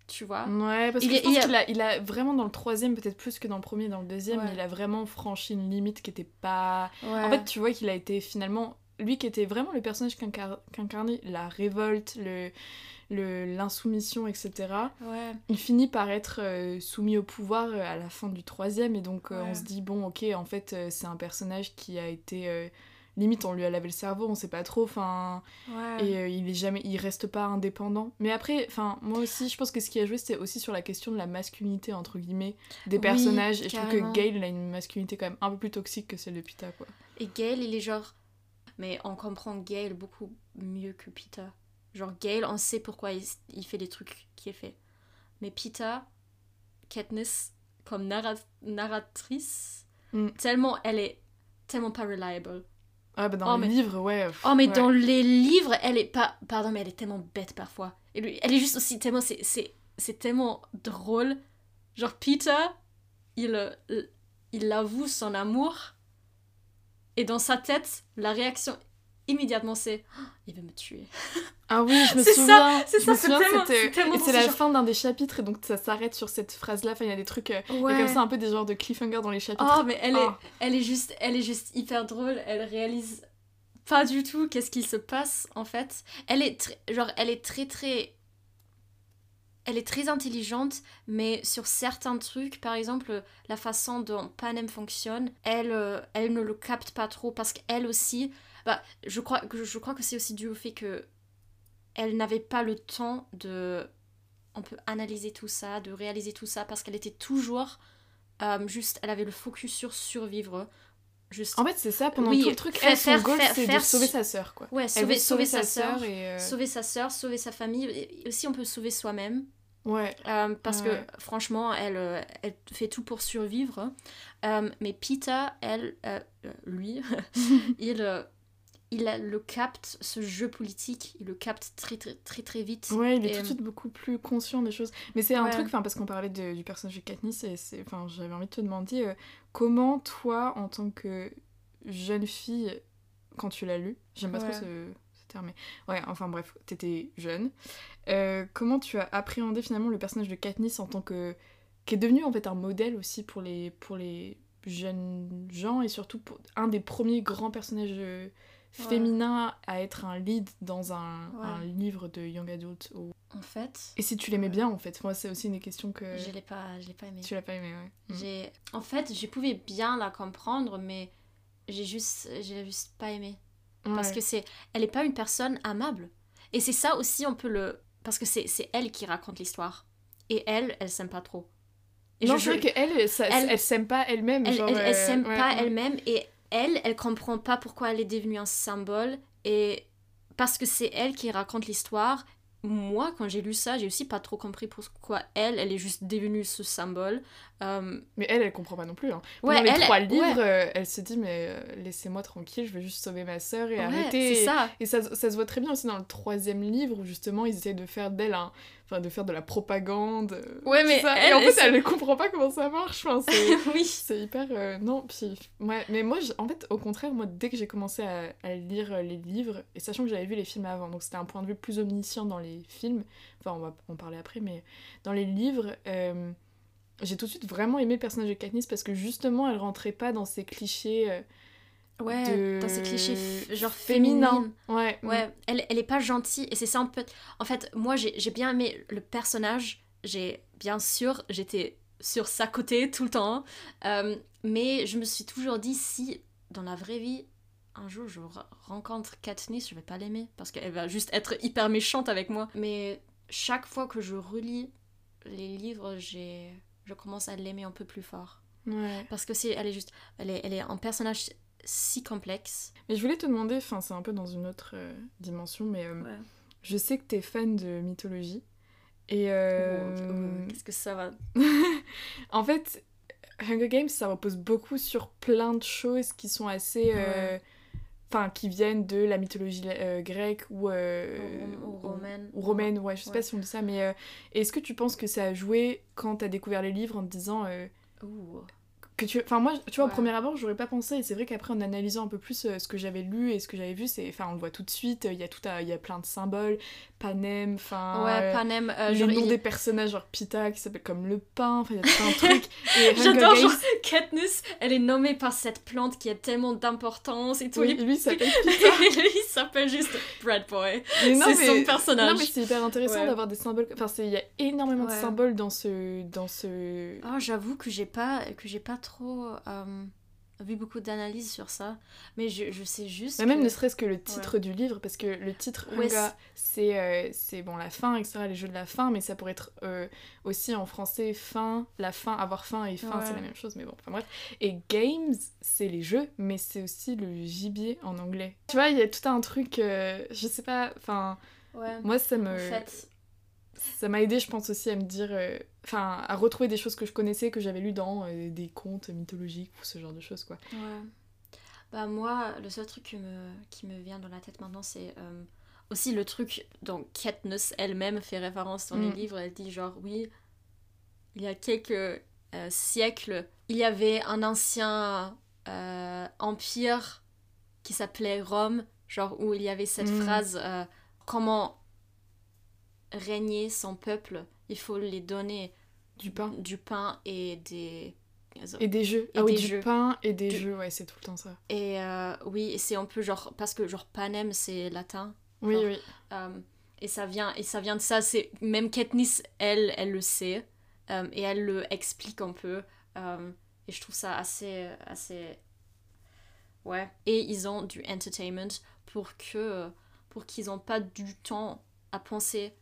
Tu vois Ouais, parce que je pense qu'il a, il a vraiment dans le troisième, peut-être plus que dans le premier, dans le deuxième, il a vraiment franchi une limite qui était pas. En fait, tu vois qu'il a été finalement. Lui qui était vraiment le personnage qu'incarnait la révolte, le l'insoumission, etc. Il finit par être euh, soumis au pouvoir euh, à la fin du troisième, et donc euh, on se dit, bon, ok, en fait, c'est un personnage qui a été... limite, on lui a lavé le cerveau, on sait pas trop, enfin... Et il est jamais... Il reste pas indépendant. Mais après, enfin, moi aussi, je pense que ce qui a joué, c'était aussi sur la question de la masculinité, entre guillemets, des personnages. et je trouve que Gail, a une masculinité quand même un peu plus toxique que celle de Pita, quoi. Et Gail, il est genre... Mais on comprend Gail beaucoup mieux que Pita. Genre Gail, on sait pourquoi il, fait les trucs qu'il fait. Mais Peter, Katniss, comme narratrice, mm. tellement elle est tellement pas reliable. Ah bah dans oh, les livres, ouais. oh mais dans les livres, elle est pas... Pardon, mais elle est tellement bête parfois. Elle est juste aussi tellement... C'est tellement drôle. Genre Peter, il, il avoue son amour. Et dans sa tête, la réaction immédiatement c'est oh, il veut me tuer. Ah oui, je me souviens. C'est ça, c'est tellement, c'est la fin d'un des chapitres et donc ça s'arrête sur cette phrase là. Enfin, il y a des trucs euh, il y a comme ça un peu des genres de cliffhanger dans les chapitres. Oh, mais elle est oh. elle est juste elle est juste hyper drôle, elle réalise pas du tout qu'est-ce qui se passe en fait. Elle est genre elle est très très elle est très intelligente, mais sur certains trucs, par exemple la façon dont Panem fonctionne, elle, euh, elle ne le capte pas trop parce qu'elle aussi, bah, je crois que je crois que c'est aussi dû au fait que elle n'avait pas le temps de on peut analyser tout ça, de réaliser tout ça parce qu'elle était toujours euh, juste elle avait le focus sur survivre. Juste... En fait, c'est ça, pendant tout le truc, elle, son goal, c'est de sauver sa sœur, quoi. Ouais, sauver, sauver, sa sœur, et euh, sauver sa sœur, sauver sa famille, et aussi on peut sauver soi-même. Ouais. Euh, parce que franchement, elle, elle fait tout pour survivre. mais Pita, elle, lui, il, il le capte, ce jeu politique, il le capte très très très, très vite. Ouais, il est tout de suite beaucoup plus conscient des choses. Mais c'est un truc, parce qu'on parlait du personnage de Katniss, et j'avais envie de te demander euh, comment toi, en tant que jeune fille, quand tu l'as lu, j'aime pas trop ce, terme, mais ouais, enfin bref, t'étais jeune, euh, comment tu as appréhendé finalement le personnage de Katniss en tant que... qui est devenu en fait un modèle aussi pour les, pour les jeunes gens, et surtout pour un des premiers grands personnages... Euh, féminin à être un lead dans un, livre de young adult ou... En fait... Et si tu l'aimais bien, en fait. Moi, c'est aussi une question que... Je l'ai pas, je l'ai pas aimé. Tu l'as pas aimé, ouais. Mm. J'ai... En fait, je pouvais bien la comprendre, mais j'ai juste, j'ai juste pas aimé. Parce que c'est... Elle est pas une personne amable. Et c'est ça aussi, on peut le... Parce que c'est, c'est elle qui raconte l'histoire. Et elle, elle s'aime pas trop. Et non, je, veux qu'elle, elle, elle, s'aime pas elle-même. Elle, elle, elle, s'aime euh, pas elle-même et elle, elle comprend pas pourquoi elle est devenue un symbole et parce que c'est elle qui raconte l'histoire. Moi, quand j'ai lu ça, j'ai aussi pas trop compris pourquoi elle, elle est juste devenue ce symbole. Euh, Mais elle, elle comprend pas non plus. Hein. Ouais, Pendant les elle- trois ouais. livres, euh, elle se dit mais euh, laissez-moi tranquille, je veux juste sauver ma sœur et ouais, arrêter. c'est ça. Et ça, ça se voit très bien aussi dans le troisième livre où justement ils essayent de faire d'elle un... Enfin, de faire de la propagande. euh, Ouais, mais ça. elle, Et en fait, elle ne comprend pas comment ça marche. Enfin, c'est... oui. C'est hyper... euh, non, puis... Ouais, mais moi, en fait, au contraire, moi, dès que j'ai commencé à, à lire euh, les livres, et sachant que j'avais vu les films avant, donc c'était un point de vue plus omniscient dans les films, enfin, on va en parler après, mais dans les livres, euh, j'ai tout de suite vraiment aimé le personnage de Katniss parce que justement, elle rentrait pas dans ces clichés Ouais, de... dans ces clichés genre féminins. Ouais, Ouais, elle, elle est pas gentille et c'est ça un peu. En fait, moi j'ai j'ai bien aimé le personnage. J'ai bien sûr, j'étais sur sa côté tout le temps. Euh, mais je me suis toujours dit si dans la vraie vie, un jour je re- rencontre Katniss, je vais pas l'aimer parce qu'elle va juste être hyper méchante avec moi. Mais chaque fois que je relis les livres, j'ai je commence à l'aimer un peu plus fort ouais. parce que c'est elle est juste elle est elle est un personnage si complexe. Mais je voulais te demander, enfin, c'est un peu dans une autre euh, dimension, mais euh, je sais que t'es fan de mythologie. Et euh, Oh, Qu'est-ce que ça va En fait, Hunger Games, ça repose beaucoup sur plein de choses qui sont assez... Ouais. Enfin, qui viennent de la mythologie grecque ou... Ou- ou romaine. Ou romaine, ouais, je sais Ouais. pas si on dit ça, mais... est-ce que tu penses que ça a joué quand t'as découvert les livres en te disant... Ouh. Que tu enfin moi tu vois au Ouais. premier abord j'aurais pas pensé et c'est vrai qu'après en analysant un peu plus euh, ce que j'avais lu et ce que j'avais vu c'est enfin on le voit tout de suite il y a tout il y a plein de symboles panem enfin Ouais, euh, Panem. euh, genre, noms il- des personnages genre Pita qui s'appelle comme le pain enfin il y a tout un truc et Hunger J'adore, genre, Katniss, elle est nommée par cette plante qui a tellement d'importance et tout. oui, lui il s'appelle et lui, il s'appelle juste Brad Boy. C'est mais- son personnage. non mais c'est hyper intéressant Ouais. d'avoir des symboles enfin il y a énormément de Ouais. symboles dans ce dans ce Oh, j'avoue que j'ai pas, que j'ai pas trop euh, vu beaucoup d'analyses sur ça. Mais je, je sais juste. Mais même que- ne serait-ce que le titre du livre, parce que le titre Ouais, c'est euh, c'est bon la fin, etc., les jeux de la fin, mais ça pourrait être euh, aussi en français fin, la fin, avoir faim et fin, Ouais. c'est la même chose, mais bon, enfin bref. Et games, c'est les jeux, mais c'est aussi le gibier en anglais. Tu vois, il y a tout un truc, je sais pas, enfin, moi ça me. En fait, Ça m'a aidé, je pense aussi, à me dire. euh, Enfin, à retrouver des choses que je connaissais, que j'avais lues dans euh, des contes mythologiques ou ce genre de choses, quoi. Ouais. Bah moi, le seul truc qui me, qui me vient dans la tête maintenant, c'est euh, aussi le truc dont Katniss elle-même fait référence dans les Mm. livres. Elle dit genre, oui, il y a quelques siècles, il y avait un ancien empire qui s'appelait Rome, genre où il y avait cette Mm. phrase, comment régner son peuple, il faut les donner Du pain. du pain et des... Et des jeux. Et ah oui, du pain et des Du- jeux, ouais, c'est tout le temps ça. Et euh, oui, c'est un peu genre parce que genre panem c'est latin. Oui, Genre, oui. euh, et ça vient et ça vient de ça. C'est même Katniss, elle, elle le sait euh, et elle le explique un peu. euh, et je trouve ça assez assez ouais. Et ils ont du entertainment pour que pour qu'ils ont pas du temps à penser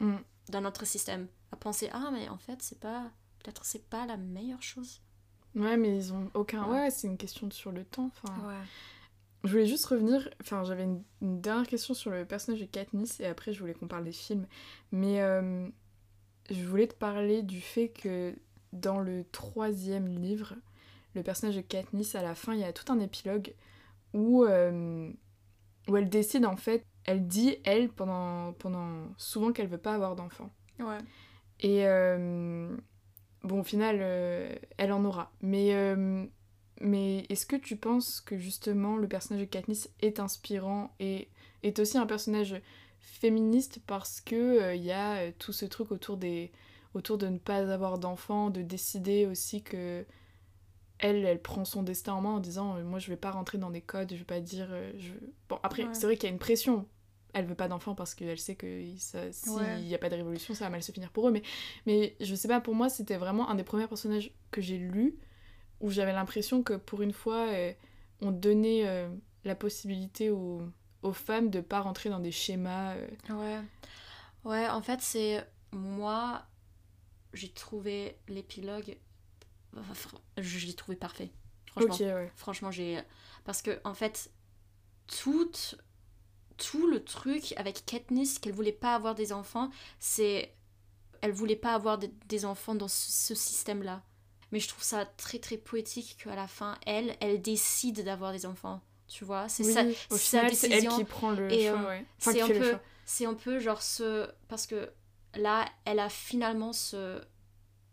Mm. dans notre système, à penser ah mais en fait c'est pas peut-être c'est pas la meilleure chose. Ouais, mais ils ont aucun. Ouais. Ouais, c'est une question sur le temps. Enfin, Ouais. je voulais juste revenir. Enfin, j'avais une, une dernière question sur le personnage de Katniss et après je voulais qu'on parle des films. Mais euh, je voulais te parler du fait que dans le troisième livre, le personnage de Katniss, à la fin, il y a tout un épilogue où, euh, où elle décide en fait. Elle dit, elle, pendant, pendant souvent qu'elle veut pas avoir d'enfant. Ouais. Et euh, bon, au final, euh, elle en aura. Mais, euh, mais est-ce que tu penses que justement le personnage de Katniss est inspirant et est aussi un personnage féministe parce que il y a tout ce truc autour des autour de ne pas avoir d'enfants, de décider aussi que elle, elle prend son destin en main en disant moi je vais pas rentrer dans des codes, je vais pas dire je bon après Ouais. c'est vrai qu'il y a une pression. Elle veut pas d'enfants parce qu'elle sait que s'il Ouais. n'y a pas de révolution, ça va mal se finir pour eux. Mais, mais je sais pas, pour moi, c'était vraiment un des premiers personnages que j'ai lu où j'avais l'impression que pour une fois, euh, on donnait euh, la possibilité aux, aux femmes de pas rentrer dans des schémas. euh. Ouais. Ouais, en fait, c'est. Moi, j'ai trouvé l'épilogue. Je l'ai trouvé parfait. Franchement. Ouais. Franchement, j'ai. Parce que, en fait, tout. Tout le truc avec Katniss, qu'elle voulait pas avoir des enfants, c'est. elle voulait pas avoir de- des enfants dans ce, ce système-là. Mais je trouve ça très très poétique qu'à la fin, elle, elle décide d'avoir des enfants. Tu vois, c'est Oui, ça, c'est sa final, c'est elle qui prend le Et, choix, euh, ouais. Enfin, c'est un peu, choix. c'est un peu genre ce, parce que là, elle a finalement ce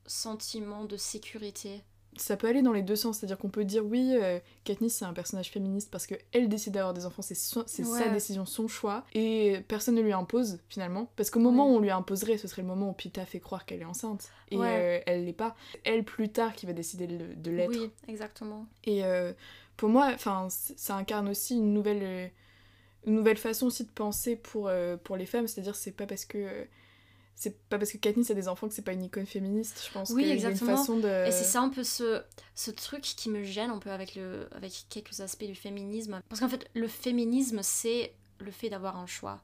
sentiment de sécurité. Ça peut aller dans les deux sens, c'est-à-dire qu'on peut dire oui, euh, Katniss c'est un personnage féministe parce qu'elle décide d'avoir des enfants, c'est sa décision, son choix, et personne ne lui impose finalement, parce qu'au moment Ouais. où on lui imposerait, ce serait le moment où Pita fait croire qu'elle est enceinte, et Ouais. euh, elle l'est pas. Elle plus tard qui va décider de, de l'être. Oui, exactement. Et euh, pour moi, enfin, ça incarne aussi une nouvelle, euh, une nouvelle façon aussi de penser pour, pour les femmes. C'est-à-dire, c'est pas parce que c'est pas parce que Katniss a des enfants que c'est pas une icône féministe. Je pense Oui, qu'il y a une exactement. façon de. Et c'est ça un peu ce, ce truc qui me gêne un peu avec, le, avec quelques aspects du féminisme. Parce qu'en fait, le féminisme, c'est le fait d'avoir un choix.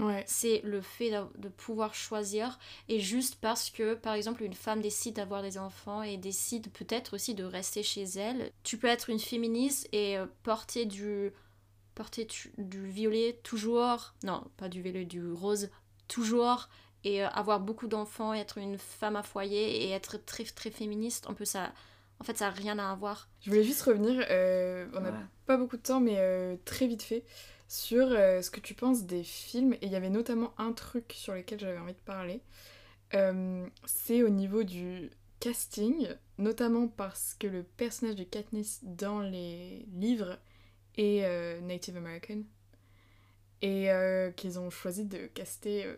Ouais. C'est le fait de pouvoir choisir. Et juste parce que, par exemple, une femme décide d'avoir des enfants et décide peut-être aussi de rester chez elle, tu peux être une féministe et euh, porter du, porter du violet toujours. Non, pas du violet, du rose toujours. Et euh, avoir beaucoup d'enfants, être une femme à foyer et être très très féministe, un peu ça. En fait, ça n'a rien à voir. Je voulais juste revenir. euh, on n'a Ouais. pas beaucoup de temps, mais euh, très vite fait sur euh, ce que tu penses des films. Et il y avait notamment un truc sur lequel j'avais envie de parler. Euh, c'est au niveau du casting, notamment parce que le personnage de Katniss dans les livres est euh, Native American. Et euh, qu'ils ont choisi de caster euh,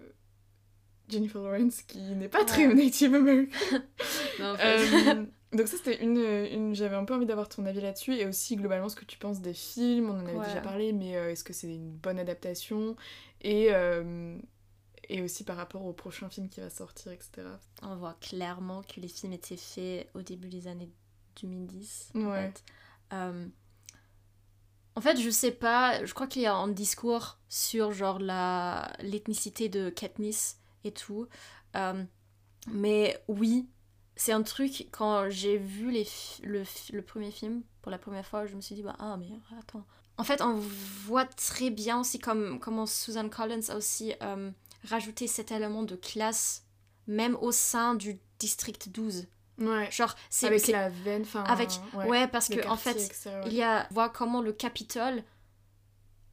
Jennifer Lawrence, qui n'est pas très. Native American. Mais en fait- Euh, donc ça c'était une, une j'avais un peu envie d'avoir ton avis là-dessus et aussi globalement ce que tu penses des films, on en avait Ouais. déjà parlé mais euh, est-ce que c'est une bonne adaptation? Et, euh, et aussi par rapport au prochain film qui va sortir etc. On voit clairement que les films étaient faits au début des années 2010. en Ouais. fait. Euh, en fait, je sais pas, je crois qu'il y a un discours sur genre la l'ethnicité de Katniss et tout. Euh, mais oui, c'est un truc, quand j'ai vu les le, le premier film pour la première fois, je me suis dit, bah, ah, mais attends. En fait, on voit très bien aussi comme, comment Susan Collins a aussi euh, rajouté cet élément de classe, même au sein du district 12. Ouais. Genre, c'est. Avec la veine, enfin. avec- ouais, parce que en fait, etc., ouais. il y a voir comment le Capitole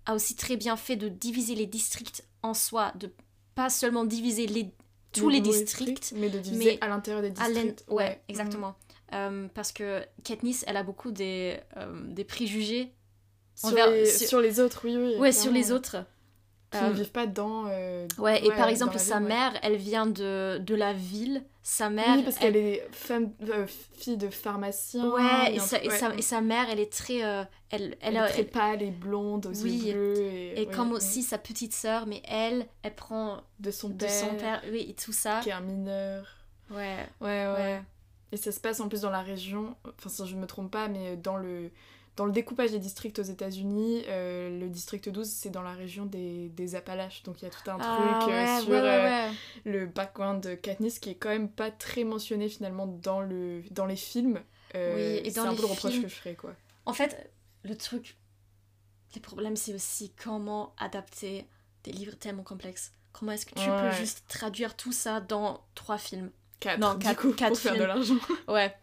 a aussi très bien fait de diviser les districts en soi, de pas seulement diviser les, tous les districts, mais de diviser mais à l'intérieur des districts. ouais, exactement. Euh, parce que Katniss, elle a beaucoup des, euh, des préjugés, Sur, Envers- les, sur- sur les autres, oui, oui. ouais, sur les autres. Qui Euh, ne vivent pas dans. euh, Ouais, et par exemple, sa ville, mère, elle vient de, de la ville. Sa mère. Oui, parce elle- qu'elle est femme, euh, fille de pharmacien. Ouais, et sa, et, ouais, sa, et sa mère, elle est très. euh, elle, Elle, elle, est très elle- pâle et blonde, aux Oui, yeux bleus. Et, et ouais, comme mm. aussi sa petite sœur, mais elle, elle prend De son de père, son père, oui, et tout ça. qui est un mineur. Ouais, ouais, ouais. Et ça se passe en plus dans la région, enfin si je ne me trompe pas, mais dans le, dans le découpage des districts aux États-Unis, euh, le district 12, c'est dans la région des, des Appalaches. Donc il y a tout un Ah, truc euh, ouais, sur ouais, ouais, euh, le background de Katniss qui est quand même pas très mentionné finalement dans, le, dans les films. Euh, Oui, et c'est un peu le reproche films- que je ferais, quoi. En fait, le truc, les problèmes, c'est aussi comment adapter des livres tellement complexes. Comment est-ce que tu peux juste traduire tout ça dans trois films? 4, Non, du quatre- coup, quatre pour faire de films. l'argent. Ouais.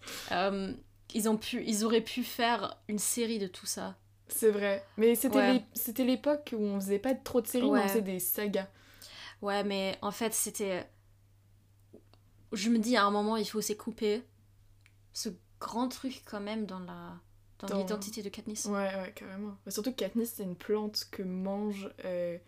Ils, ont pu, ils auraient pu faire une série de tout ça. C'est vrai. Mais c'était Ouais. l'époque où on faisait pas trop de séries, mais on faisait des sagas. Ouais, mais en fait, c'était. Je me dis à un moment, il faut aussi couper ce grand truc quand même dans la dans, Dans- l'identité de Katniss. Ouais, ouais, carrément. Mais surtout que Katniss, c'est une plante que mange. euh,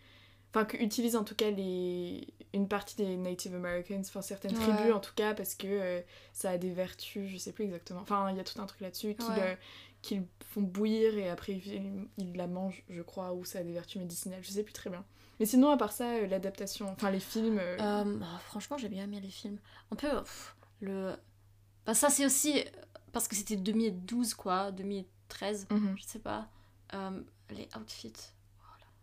Enfin, que utilisent en tout cas les... une partie des Native Americans, enfin certaines Ouais. tribus en tout cas, parce que euh, ça a des vertus, je sais plus exactement. Enfin, il y a tout un truc là-dessus qu'ils Ouais. euh, qu'ils font bouillir et après ils, ils la mangent, je crois, ou ça a des vertus médicinales, je sais plus très bien. Mais sinon, à part ça, euh, l'adaptation, enfin les films. euh, oh, franchement, j'ai bien aimé les films. Un peu pff, le. Bah, ça, c'est aussi parce que c'était 2012, quoi, 2013, mhm. je sais pas. Les outfits.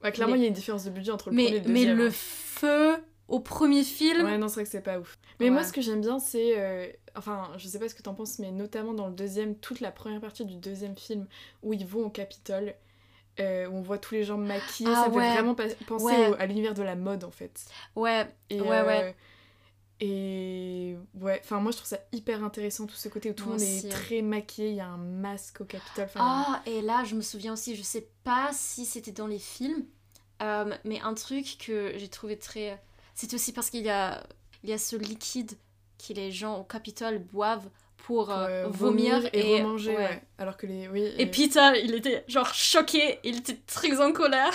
Ouais, clairement, mais- il y a une différence de budget entre le premier et Mais, le mais deuxième. le hein. feu au premier film. Ouais, non, c'est vrai que c'est pas ouf. Mais moi, ce que j'aime bien, c'est. euh, Enfin, je sais pas ce que t'en penses, mais notamment dans le deuxième, toute la première partie du deuxième film où ils vont au Capitole, euh, où on voit tous les gens maquillés, Ah ça ouais. fait vraiment penser Ouais. au- à l'univers de la mode en fait. Ouais, Et, Ouais, ouais. euh, Et ouais, enfin moi je trouve ça hyper intéressant tout ce côté où tout le monde aussi, est hein. très maquillé, il y a un masque au Capitole. Ah, et là, je me souviens aussi, je sais pas si c'était dans les films, mais un truc que j'ai trouvé très. C'est aussi parce qu'il y a, il y a ce liquide que les gens au Capitole boivent pour pour, euh, vomir, et, et remanger, ouais. ouais. Alors que les. Oui, Et Peter, il était genre choqué, il était très en colère.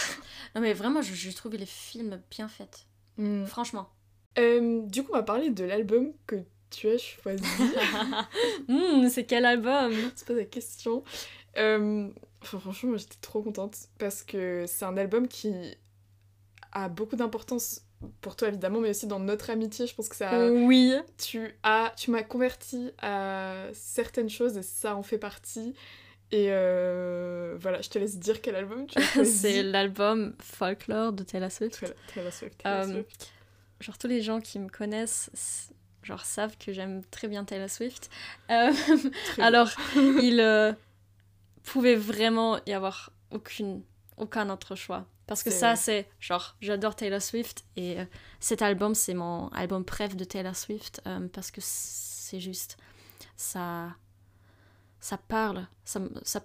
Non mais vraiment, je- j'ai trouvé les films bien faits. Hmm. Franchement. Euh, du coup, on va parler de l'album que tu as choisi. Hmm, c'est quel album? C'est pas la question. Euh, enfin, franchement, moi j'étais trop contente parce que c'est un album qui a beaucoup d'importance pour toi évidemment, mais aussi dans notre amitié. Je pense que ça, Oui. tu as, tu m'as converti à certaines choses et ça en fait partie. Et euh, voilà, je te laisse dire quel album tu as c'est l'album Folklore de Taylor Swift. Taylor- Taylor Swift, Taylor Euh, Swift. genre tous les gens qui me connaissent genre savent que j'aime très bien Taylor Swift. Euh, alors il euh, pouvait vraiment y avoir aucune aucun autre choix parce que C'est ça c'est genre j'adore Taylor Swift et euh, cet album c'est mon album préf de Taylor Swift euh, parce que c'est juste ça ça parle ça ça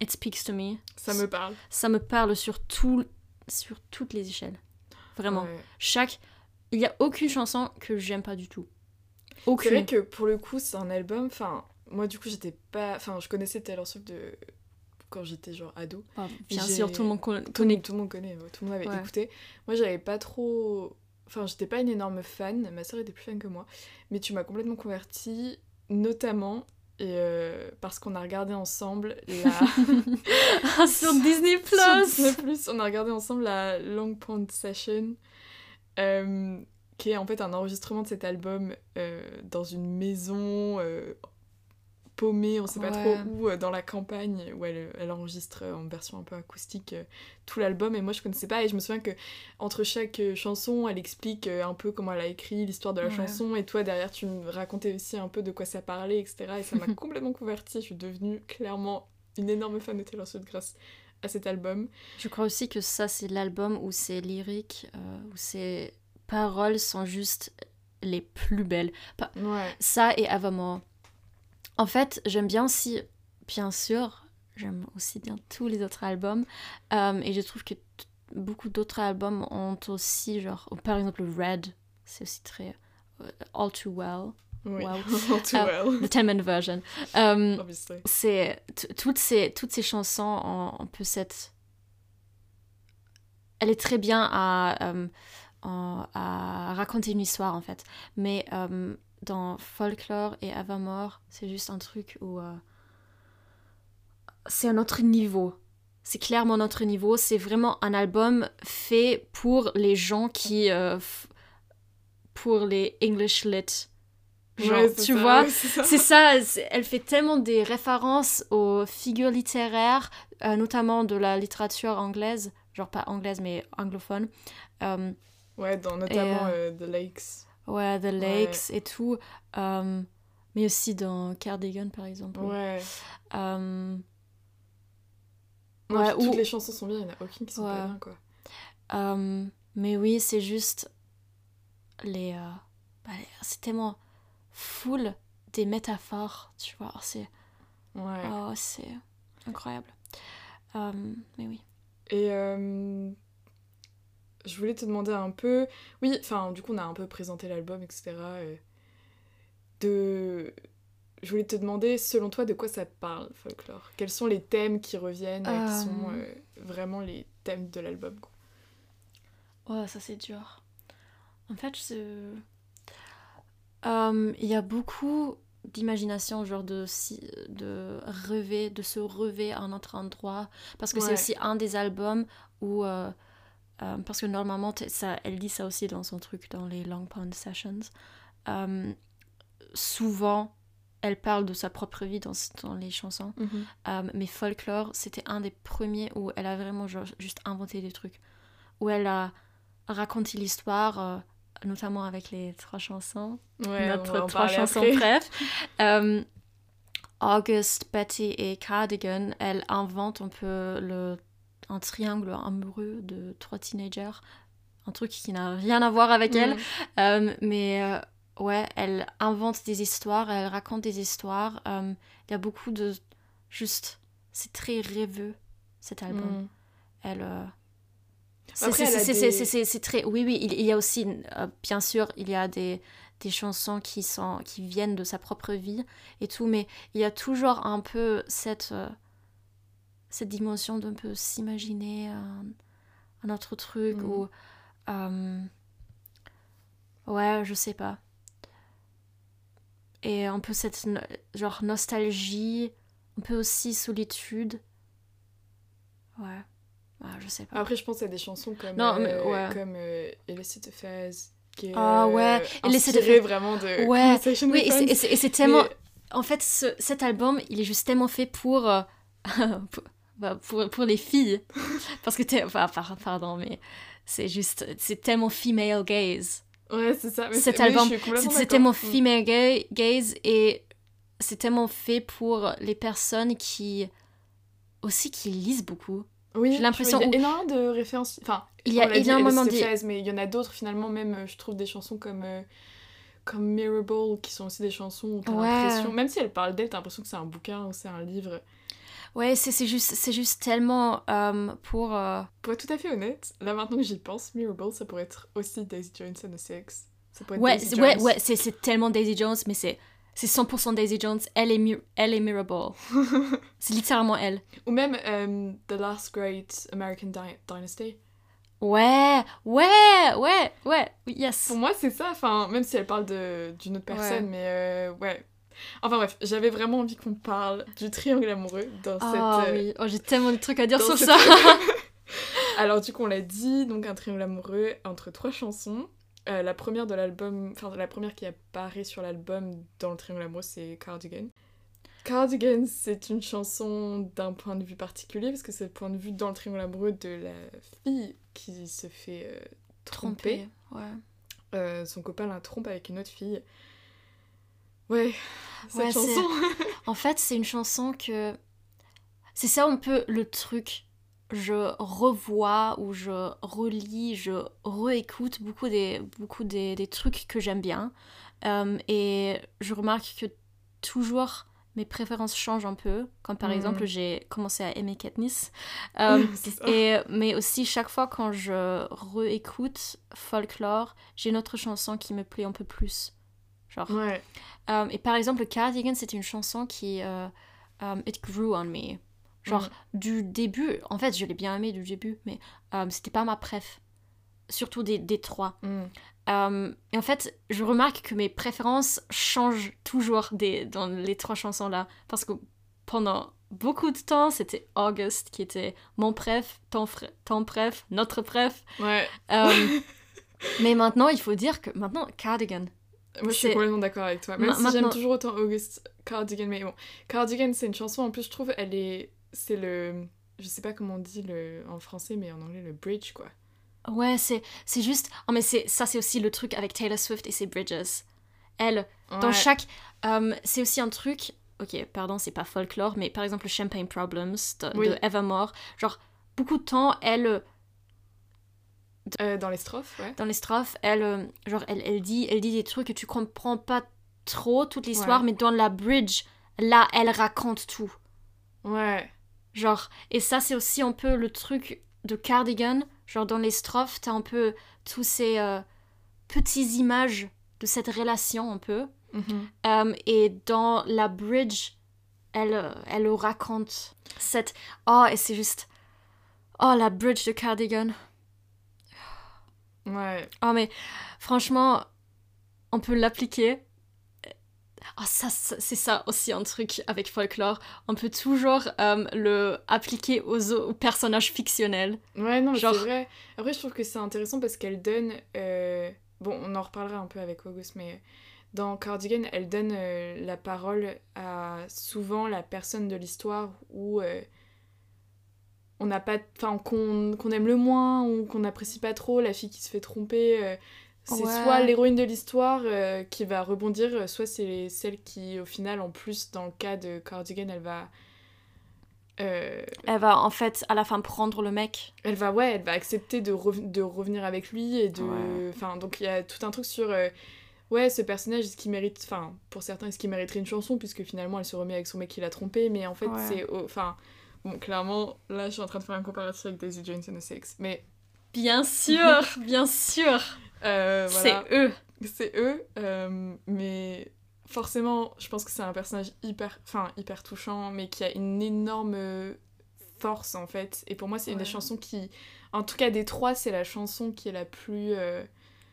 it speaks to me Ça me parle. ça me parle sur tout sur toutes les échelles vraiment Ouais. chaque il y a aucune chanson que j'aime pas du tout C'est aucune vrai que pour le coup, c'est un album. Enfin, moi du coup, j'étais pas. Enfin, je connaissais Taylor Swift de... quand j'étais genre ado. Bien sûr tout le monde Tout, connaît tout le monde connaît, tout le monde avait Ouais. écouté. Moi, j'avais pas trop. Enfin, j'étais pas une énorme fan. Ma soeur était plus fan que moi. Mais tu m'as complètement convertie, notamment. Et euh, parce qu'on a regardé ensemble la. Sur Disney Sur Plus Disney+, Plus, on a regardé ensemble la Long Pond Session, euh, qui est en fait un enregistrement de cet album euh, dans une maison paumée, on sait pas trop où, euh, dans la campagne, où elle, elle enregistre euh, en version un peu acoustique euh, tout l'album. Et moi, je connaissais pas, et je me souviens que entre chaque chanson, elle explique un peu comment elle a écrit, l'histoire de la Ouais. chanson, et toi, derrière, tu me racontais aussi un peu de quoi ça parlait, etc. Et ça m'a complètement convertie. Je suis devenue clairement une énorme fan de Taylor Swift grâce à cet album. je crois aussi que ça c'est l'album où ces lyriques euh, où ces paroles sont juste les plus belles Ouais. ça et Avamore en fait j'aime bien aussi bien sûr j'aime aussi bien tous les autres albums euh, et je trouve que beaucoup d'autres albums ont aussi genre par exemple Red c'est aussi très euh, All Too Well Oui, Wow. all too Ah. well, the 10 minute version obviously. c'est toutes ces toutes ces chansons ont un peu cette elle est très bien à euh, à raconter une histoire en fait mais dans Folklore et Avamore c'est juste un truc où euh, c'est un autre niveau c'est clairement un autre niveau c'est vraiment un album fait pour les gens qui euh, pour les English lit genre Ouais, tu ça, vois? ouais, c'est ça. elle fait tellement des références aux figures littéraires, euh, notamment de la littérature anglaise, genre pas anglaise mais anglophone. Euh, Ouais, dans notamment Et, euh, The Lakes. Ouais, The Lakes et tout. euh, mais aussi dans Cardigan par exemple. Ouais. Euh, Ouais, puis toutes ou- les chansons sont bien, il n'y en a aucune qui sont Ouais. pas bien, quoi. euh, mais oui, c'est juste les. bah, les- c'est tellement full des métaphores, tu vois. C'est Ouais. oh, c'est incroyable. Mais oui. Et je voulais te demander un peu... Oui, enfin, du coup, on a un peu présenté l'album, etc. et De... Je voulais te demander, selon toi, de quoi ça parle, Folklore? Quels sont les thèmes qui reviennent, euh, qui Euh. sont euh, vraiment les thèmes de l'album, Ouais, ça c'est dur. En fait. Euh, il y a beaucoup d'imagination, genre de, de rêver, de se rêver à un autre endroit. Parce que c'est aussi un des albums où... euh, euh, parce que normalement, ça, elle dit ça aussi dans son truc, dans les Long Pond Sessions. Euh, souvent, elle parle de sa propre vie dans, dans les chansons. Euh, mais Folklore, c'était un des premiers où elle a vraiment genre, juste inventé des trucs. Où elle a raconté l'histoire, notamment avec les trois chansons. Ouais, notre trois chansons bref. August, Betty et Cardigan, elle invente un peu le, un triangle amoureux de trois teenagers. un truc qui n'a rien à voir avec elle. Mm. Euh, mais euh, ouais, elle invente des histoires, elle raconte des histoires. Euh, Il y a beaucoup de. Juste. C'est très rêveux, cet album. Elle. c'est- très. Oui, oui, il, il y a aussi. euh, bien sûr, il y a des, des chansons qui, sont, qui viennent de sa propre vie et tout, mais il y a toujours un peu cette. euh, cette dimension d'un peu s'imaginer un, un autre truc Mhm. ou. euh, ouais, je sais pas. Et un peu cette no- genre nostalgie, un peu aussi solitude. Ouais. Ouais, je sais pas. Après, je pense à des chansons comme, Non, mais euh, ouais. comme euh, Affairs, qui est Ah, ouais, euh, inspiré vraiment de Ouais, Oui, et c'est- tellement. Mais- En fait, ce- cet album, il est juste tellement fait pour. pour, bah, pour, pour les filles. Parce que t'es. Enfin, par- pardon, mais c'est juste. C'est tellement female gaze. Ouais, c'est ça. Mais Cet album, C'est tellement Mm. female ga- gaze et c'est tellement fait pour les personnes qui. aussi qui lisent beaucoup. Oui, j'ai l'impression Il y a énormément de références. Enfin, Il y a énormément de. Mais il y en a d'autres finalement, même euh, je trouve des chansons comme. euh, comme Mirable, qui sont aussi des chansons où t'as Ouais. l'impression, même si elle parle d'elle, t'as l'impression que c'est un bouquin ou c'est un livre. Ouais, c'est juste, c'est juste tellement euh, pour. euh, Pour être tout à fait honnête, là maintenant que j'y pense, Mirable, ça pourrait être aussi Daisy Jones and the Six. Ça pourrait être Ouais, Daisy c'est- ouais, Jones. ouais, c'est c'est tellement Daisy Jones, mais c'est c'est 100% Daisy Jones. Elle est, Mir- elle est Mirable. c'est littéralement elle. Ou même euh, The Last Great American Dy- Dynasty. Ouais, ouais, ouais, ouais, yes. Pour moi, c'est ça, enfin, même si elle parle de- d'une autre personne, Ouais. mais euh, ouais. Enfin bref, j'avais vraiment envie qu'on parle du triangle amoureux dans Ah cette. euh, oui, oh, j'ai tellement de trucs à dire sur ça. Alors du coup, on l'a dit, donc un triangle amoureux entre trois chansons. Euh, la première de l'album, enfin la première qui apparaît sur l'album dans le triangle amoureux, c'est Cardigan. Cardigan, c'est une chanson d'un point de vue particulier parce que c'est le point de vue dans le triangle amoureux de la fille qui se fait euh, tromper. Ouais. Euh, son copain la trompe avec une autre fille. Ouais, cette Ouais, chanson. En fait, c'est une chanson que. C'est ça un peu le truc. Je revois ou je relis, je réécoute beaucoup des, beaucoup des, des trucs que j'aime bien. Euh, et je remarque que toujours mes préférences changent un peu. Comme par Mhm. exemple, j'ai commencé à aimer Katniss. Euh, et, mais aussi, chaque fois quand je réécoute Folklore, j'ai une autre chanson qui me plaît un peu plus. Genre, Ouais. euh, et par exemple, Cardigan, c'était une chanson qui. euh, um, It grew on me. Genre, Mm. du début, en fait, je l'ai bien aimé du début, mais euh, c'était pas ma préf. Surtout des, des trois. Mm. Euh, et en fait, je remarque que mes préférences changent toujours des, dans les trois chansons-là. Parce que pendant beaucoup de temps, c'était August qui était mon préf, ton, ton préf, notre préf. Ouais. Euh, mais maintenant, il faut dire que maintenant, Cardigan. Moi, je suis complètement d'accord avec toi. Même Ma- si j'aime toujours autant August Cardigan, mais bon, Cardigan, c'est une chanson. En plus, je trouve, elle est, c'est le, je sais pas comment on dit le en français, mais en anglais le bridge quoi. Ouais, c'est c'est juste. Oh, mais c'est ça, c'est aussi le truc avec Taylor Swift et ses bridges. Elle, dans chaque. euh, c'est aussi un truc. Ok, pardon, c'est pas folklore, mais par exemple, le Champagne Problems de, Oui. de Evermore. Genre, beaucoup de temps, elle. Euh, dans les strophes, ouais. Dans les strophes, elle, euh, genre, elle, elle, dit, elle dit des trucs que tu comprends pas trop toute l'histoire, Ouais. mais dans la bridge, là, elle raconte tout. Ouais. Genre, et ça, c'est aussi un peu le truc de Cardigan. Genre, dans les strophes, t'as un peu tous ces euh, petites images de cette relation, un peu. Mhm. Euh, et dans la bridge, elle, elle raconte cette. Oh, et c'est juste. Oh, la bridge de Cardigan. Ouais. Oh, mais franchement, on peut l'appliquer. Ah, ça, ça- c'est ça aussi un truc avec folklore. On peut toujours euh, le appliquer aux, aux personnages fictionnels. Ouais, non, Genre- c'est vrai. Après, je trouve que c'est intéressant parce qu'elle donne. euh, Bon, on en reparlera un peu avec August, mais dans Cardigan, elle donne euh, la parole à souvent la personne de l'histoire où euh, on n'a pas. Enfin, qu'on qu'on aime le moins ou qu'on n'apprécie pas trop, la fille qui se fait tromper. euh, c'est Ouais. soit l'héroïne de l'histoire euh, qui va rebondir, euh, soit c'est celle qui, au final, en plus, dans le cas de Cardigan, elle va euh, Elle va en fait à la fin prendre le mec. elle va ouais elle va accepter de, rev- de revenir avec lui et de Ouais. enfin donc il y a tout un truc sur ouais ce personnage est-ce qu'il mérite enfin pour certains est-ce qu'il mériterait une chanson puisque finalement elle se remet avec son mec qui l'a trompé mais en fait Ouais. c'est enfin bon clairement là je suis en train de faire un comparatif avec Daisy Jones and the Six mais Bien sûr, bien sûr. euh, voilà. C'est eux. c'est eux euh, mais forcément je pense que c'est un personnage hyper enfin hyper touchant mais qui a une énorme force en fait et pour moi c'est une des chansons qui en tout cas des trois c'est la chanson qui est la plus euh,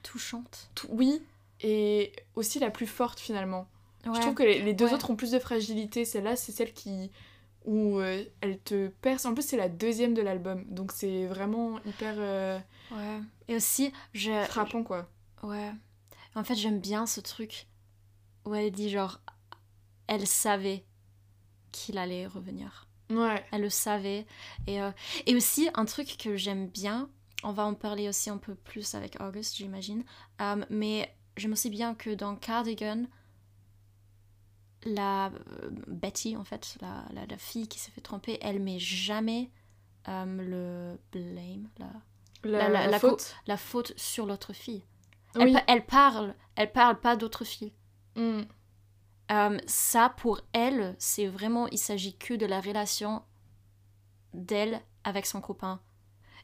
Touchante. oui et aussi la plus forte finalement Ouais. je trouve que les, les deux Ouais. autres ont plus de fragilité celle-là c'est celle qui où euh, elle te perce en plus c'est la deuxième de l'album donc c'est vraiment hyper euh, Ouais. Et aussi, je. frappant quoi Ouais. En fait, j'aime bien ce truc où elle dit genre, elle savait qu'il allait revenir. ouais Elle le savait. Et, euh, et aussi, un truc que j'aime bien, on va en parler aussi un peu plus avec August, j'imagine, mais j'aime aussi bien que dans Cardigan, la euh, Betty, en fait, la, la, la fille qui s'est fait tromper, elle met jamais euh, le blame, la, la, faute la faute sur l'autre fille. Elle, oui pa- elle parle, elle parle pas d'autres filles. Mm. Euh, ça, pour elle, c'est vraiment, il s'agit que de la relation d'elle avec son copain.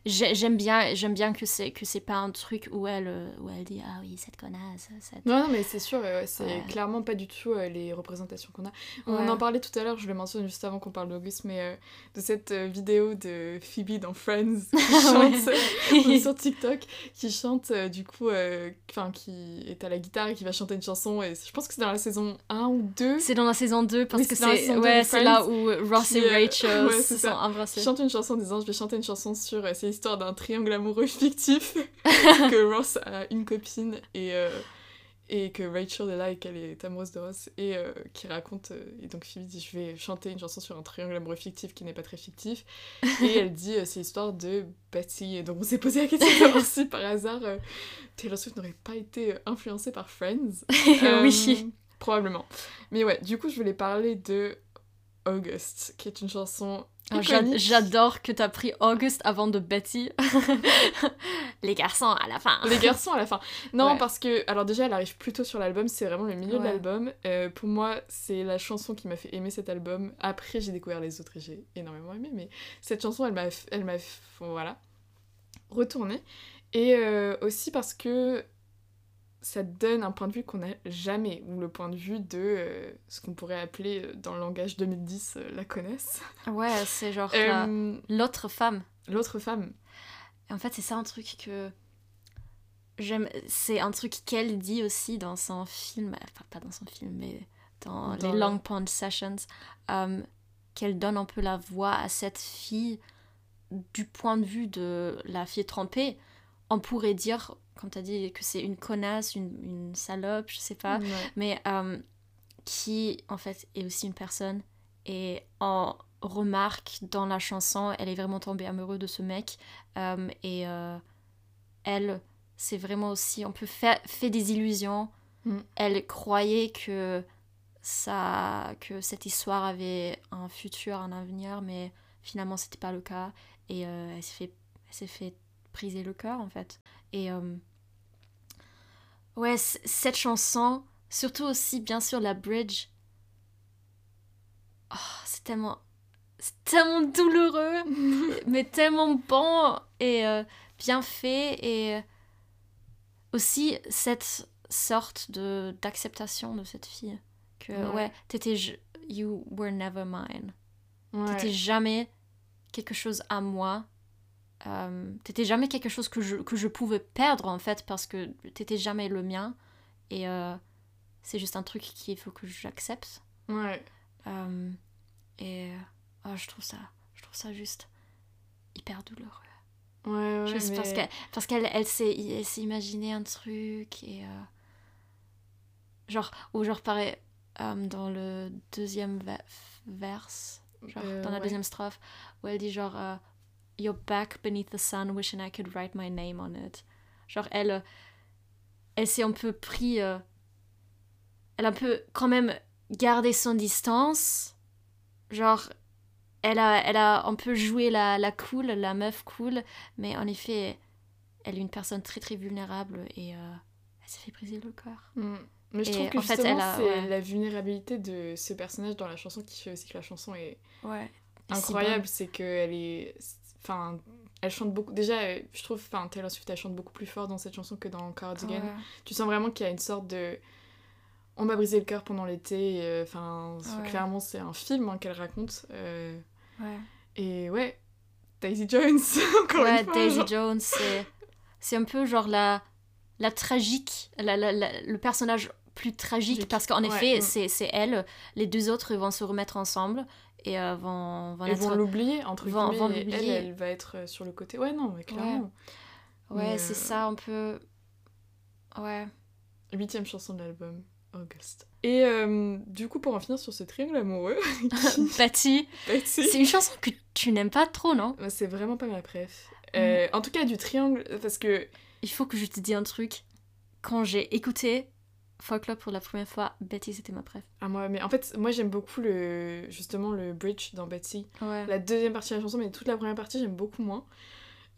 J'ai- J'aime bien, j'aime bien que c'est que c'est pas un truc où elle, euh, où elle dit ah oui cette connasse, cette... Non, non, mais c'est sûr, c'est Ouais. clairement pas du tout euh, les représentations qu'on a. On Ouais. en parlait tout à l'heure, je le mentionne juste avant qu'on parle d'Auguste, mais euh, de cette euh, vidéo de Phoebe dans Friends qui chante sur TikTok, qui chante du coup, enfin qui est à la guitare et qui va chanter une chanson, et je pense que c'est dans la saison 1 ou 2. C'est dans la saison 2 parce Oui, que c'est dans la c'est saison 2 ouais, de c'est là où Ross qui, et Rachel se sont embrassés. Chante une chanson en disant je vais chanter une chanson sur c'est l'histoire d'un triangle amoureux fictif que Ross a une copine et euh, et que Rachel est là et qu'elle est amoureuse de Ross et euh, qui raconte euh, et donc Phoebe dit je vais chanter une chanson sur un triangle amoureux fictif qui n'est pas très fictif. Et elle dit c'est l'histoire de Betty et donc on s'est posé la question de savoir si par hasard Taylor Swift n'aurait pas été influencée par Friends. Oui. probablement. Mais ouais du coup je voulais parler de August qui est une chanson Ah, iconique. J'adore que t'as pris August avant de Betty. Les garçons à la fin. Les garçons à la fin. Non, Ouais. parce que, alors déjà, elle arrive plutôt sur l'album, c'est vraiment le milieu de l'album. Euh, pour moi, c'est la chanson qui m'a fait aimer cet album. Après, j'ai découvert les autres et j'ai énormément aimé, mais cette chanson, elle m'a, elle m'a, voilà, retourné. Et euh, aussi parce que ça donne un point de vue qu'on n'a jamais, ou le point de vue de euh, ce qu'on pourrait appeler euh, dans le langage 2010 euh, la connaisse. Ouais, c'est genre la- l'autre femme. L'autre femme. En fait, c'est ça un truc que j'aime. C'est un truc qu'elle dit aussi dans son film, enfin pas dans son film, mais dans, Dans les le- Long Pond Sessions, euh, qu'elle donne un peu la voix à cette fille du point de vue de la fille trompée. On pourrait dire, comme tu as dit, que c'est une connasse, une, une salope, je sais pas, mais euh, qui en fait est aussi une personne. Et on remarque dans la chanson elle est vraiment tombée amoureuse de ce mec. Euh, et euh, elle c'est vraiment aussi on peut faire fait des illusions. Mm. elle croyait que ça que cette histoire avait un futur un avenir mais finalement c'était pas le cas. Et elle s'est fait elle s'est fait briser le cœur en fait. Et ouais cette chanson surtout aussi bien sûr la bridge Oh, c'est tellement c'est tellement douloureux mais tellement bon et euh, bien fait et euh, aussi cette sorte de d'acceptation de cette fille que Ouais. ouais, t'étais you were never mine Ouais. t'étais jamais quelque chose à moi Euh, t'étais jamais quelque chose que je, que je pouvais perdre en fait parce que t'étais jamais le mien et euh, c'est juste un truc qu'il faut que j'accepte Ouais. euh, et oh, je trouve ça je trouve ça juste hyper douloureux Ouais, ouais, Juste parce qu'elle parce qu'elle elle s'est elle s'est imaginé un truc et euh, genre ou genre pareil euh, dans le deuxième ve- verse genre Euh, dans la ouais. deuxième strophe où elle dit genre euh, You're back beneath the sun wishing I could write my name on it genre elle euh, elle s'est un peu pris euh, elle a un peu quand même gardé son distance genre elle a, elle a un peu joué la, la cool, la meuf cool, mais en effet, elle est une personne très très vulnérable et euh, elle s'est fait briser le cœur. Mm. Mais je Et trouve que en fait, justement, elle a- c'est ouais. la vulnérabilité de ce personnage dans la chanson qui fait aussi que la chanson est Ouais. incroyable. C'est qu'elle est. Enfin, elle chante beaucoup. Déjà, euh, je trouve, enfin, Taylor Swift, elle chante beaucoup plus fort dans cette chanson que dans Cardigan. Tu sens vraiment qu'il y a une sorte de. On m'a brisé le cœur pendant l'été. euh, Enfin, Ouais. clairement, c'est un film hein, qu'elle raconte. euh, Ouais. et ouais, Daisy Jones, encore ouais, une fois. Daisy genre. Jones, c'est, c'est un peu genre la, la tragique, la, la- la- le personnage plus tragique, parce qu'en Ouais, effet, mm. c'est, c'est elle. Les deux autres vont se remettre ensemble et euh, vont, vont être... l'oublier, entre vont- guillemets. vont elle, elle va être euh, sur le côté. Ouais, non, mais clairement. Ouais, c'est euh, ça, un peu... Ouais. Huitième chanson de l'album, August. Et euh, du coup, pour en finir sur ce triangle amoureux, Betsy, c'est une chanson que tu n'aimes pas trop, non? Bah, c'est vraiment pas ma préf. Mm. En tout cas, du triangle, parce que. Il faut que je te dise un truc. Quand j'ai écouté Folklore pour la première fois, Betty, c'était ma préf. Ah, moi, mais en fait, moi j'aime beaucoup le, justement le bridge dans Betsy. Ouais. La deuxième partie de la chanson, mais toute la première partie, j'aime beaucoup moins.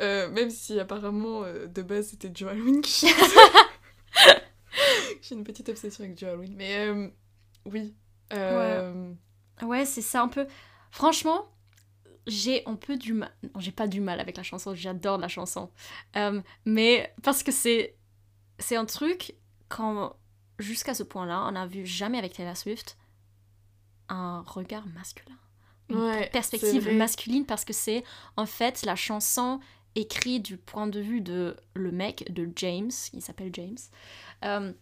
Euh, même si apparemment, euh, de base, c'était Joe Alwyn qui. J'ai une petite obsession avec Joe Alwyn. Mais euh, oui. Ouais, c'est ça un peu. Franchement, j'ai un peu du mal. Non, j'ai pas du mal avec la chanson, j'adore la chanson. Euh, mais parce que c'est c'est un truc quand jusqu'à ce point-là, on n'a vu jamais avec Taylor Swift un regard masculin, une Ouais, perspective masculine parce que c'est en fait la chanson écrite du point de vue de le mec de James, il s'appelle James. euh,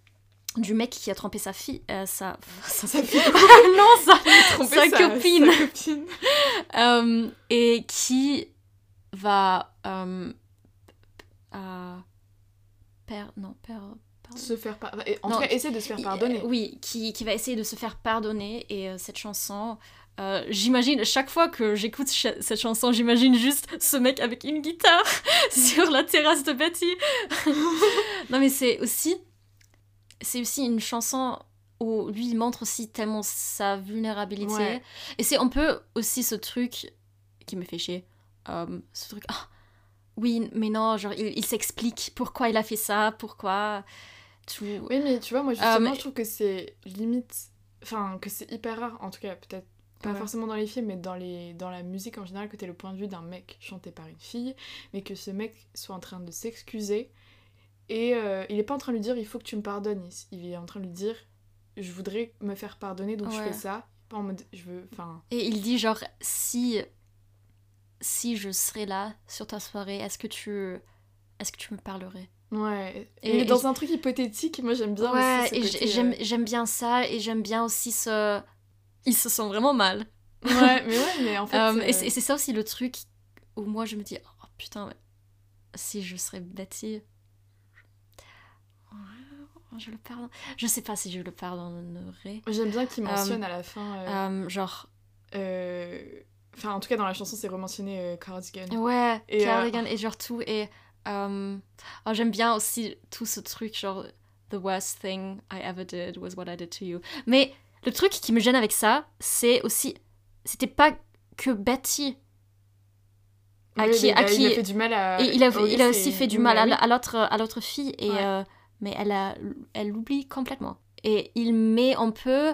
du mec qui a trompé sa fille, euh, sa, sa, Sa fille. non, sa, Tromper sa copine. sa copine. Euh, et qui va euh, non per- pardon. Se faire par... En Non, tout cas, essayer de se faire pardonner. Oui, qui, qui va essayer de se faire pardonner et euh, cette chanson. euh, j'imagine, chaque fois que j'écoute ch- cette chanson, j'imagine juste ce mec avec une guitare sur la terrasse de Betty. non, mais c'est aussi, c'est aussi une chanson où lui il montre aussi tellement sa vulnérabilité. Ouais. Et c'est un peu aussi ce truc qui me fait chier. euh, ce truc, ah, oui, mais non, genre, il, il s'explique pourquoi il a fait ça, pourquoi. Tout. Oui, mais tu vois, moi justement, Euh, mais- je trouve que c'est limite. Enfin, que c'est hyper rare, en tout cas, peut-être pas Ouais. forcément dans les films, mais dans, les... dans la musique en général, que t'aies le point de vue d'un mec chanté par une fille, mais que ce mec soit en train de s'excuser. Et euh, il est pas en train de lui dire il faut que tu me pardonnes. Il- Il est en train de lui dire je voudrais me faire pardonner, donc je Ouais. fais ça. Pas en mode je veux. Enfin. Et il dit genre si si je serais là sur ta soirée, est-ce que tu est-ce que tu me parlerais? Ouais. Et- et dans je- un truc hypothétique, moi j'aime bien Ouais, aussi. ce et j'aime euh, j'aime bien ça et j'aime bien aussi ce ils se sentent vraiment mal. Ouais, mais ouais, mais en fait. Euh, et euh, c'est et c'est ça aussi le truc où moi je me dis oh putain mais si je serais Betty je le pardonne. Je sais pas si je le pardonnerais. J'aime bien qu'il mentionne à la fin. euh, Euh, genre euh, Enfin, en tout cas, dans la chanson, c'est rementionné euh, Cardigan. Ouais, Et, euh, Cardigan et genre tout. Et euh, oh, j'aime bien aussi tout ce truc, genre The worst thing I ever did was what I did to you. Mais le truc qui me gêne avec ça, c'est aussi. C'était pas que Betty. à Oui, qui- à il a- qui- il a fait du mal à. Et il a, il a aussi fait du mal bah à, à l'autre à l'autre fille. Et, Ouais. euh, mais elle, a, elle l'oublie complètement. Et il met un peu.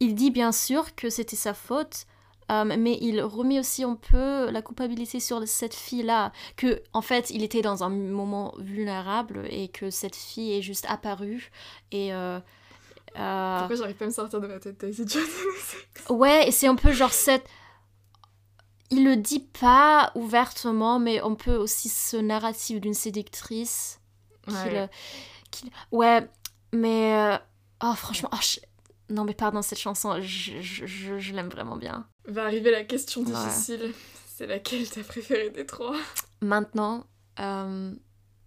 Il dit bien sûr que c'était sa faute. euh, mais il remet aussi un peu la culpabilité sur cette fille-là. Que, en fait, il était dans un moment vulnérable et que cette fille est juste apparue. Et. euh, euh, Pourquoi j'arrive pas à me sortir de ma tête Daisy Jones Ouais, et c'est un peu genre cette. Il le dit pas ouvertement, mais on peut aussi ce narratif d'une séductrice. Ouais. qui- Ouais, mais. euh, Oh, franchement. oh, je- Non, mais pardon, cette chanson, je, je, je- je l'aime vraiment bien. Va arriver la question Ouais. difficile. C'est laquelle t'as préférée des trois? Maintenant. euh,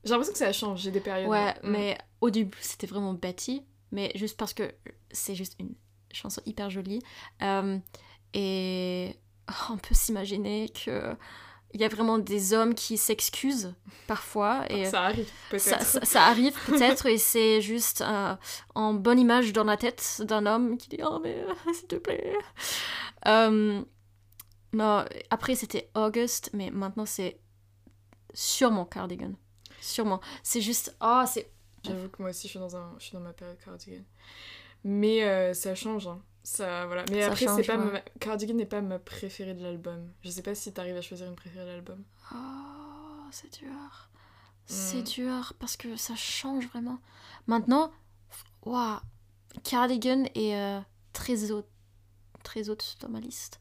J'ai l'impression que ça a changé des périodes. Ouais, Mm. mais au début, c'était vraiment Betty. Mais juste parce que c'est juste une chanson hyper jolie. Euh, et on peut s'imaginer que il y a vraiment des hommes qui s'excusent parfois. Et Ça arrive, peut-être. ça, ça- ça arrive peut-être et c'est juste euh, en bonne image dans la tête d'un homme qui dit Oh, mais euh, s'il te plaît. Euh, Non, après c'était August, mais maintenant c'est sûrement Cardigan. Sûrement. C'est juste. Ah, c'est. J'avoue que moi aussi, je suis dans, un, je suis dans ma période Cardigan. Mais euh, ça change, hein. Ça, voilà. Mais Ça après, c'est pas ma- Cardigan n'est pas ma préférée de l'album. Je sais pas si t'arrives à choisir une préférée de l'album. Oh, c'est dur. C'est Mm. dur parce que ça change vraiment. Maintenant, waouh, Cardigan est euh, très haute, très haute dans ma liste.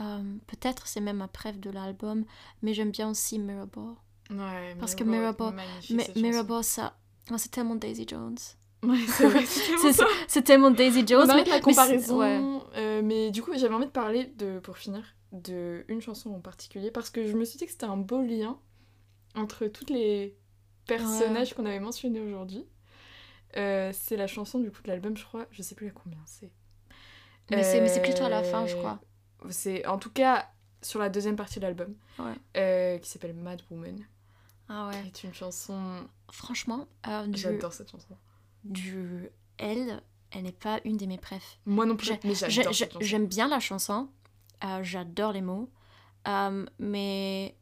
Euh, Peut-être c'est même ma préf de l'album, mais j'aime bien aussi. Ouais, Parce que. Mirrorball, ça, oh, c'est tellement Daisy Jones. Ouais, c'est vrai, c'est tellement Daisy Jones. On mais, la mais comparaison. ouais. euh, mais du coup, j'avais envie de parler, de, pour finir, de une chanson en particulier. Parce que je me suis dit que c'était un beau lien entre tous les personnages qu'on avait mentionnés aujourd'hui. Euh, c'est la chanson du coup de l'album, je crois. Je sais plus à combien c'est. Mais c'est mais c'est plutôt à la fin, Euh, je crois. C'est en tout cas sur la deuxième partie de l'album, Ouais. euh, qui s'appelle Mad Woman. Ah qui ouais. est une chanson. Franchement, euh, J'adore cette chanson. Du elle, elle n'est pas une de mes préf. Moi non plus, mais j'adore. J'aime bien la chanson, euh, j'adore les mots, euh, mais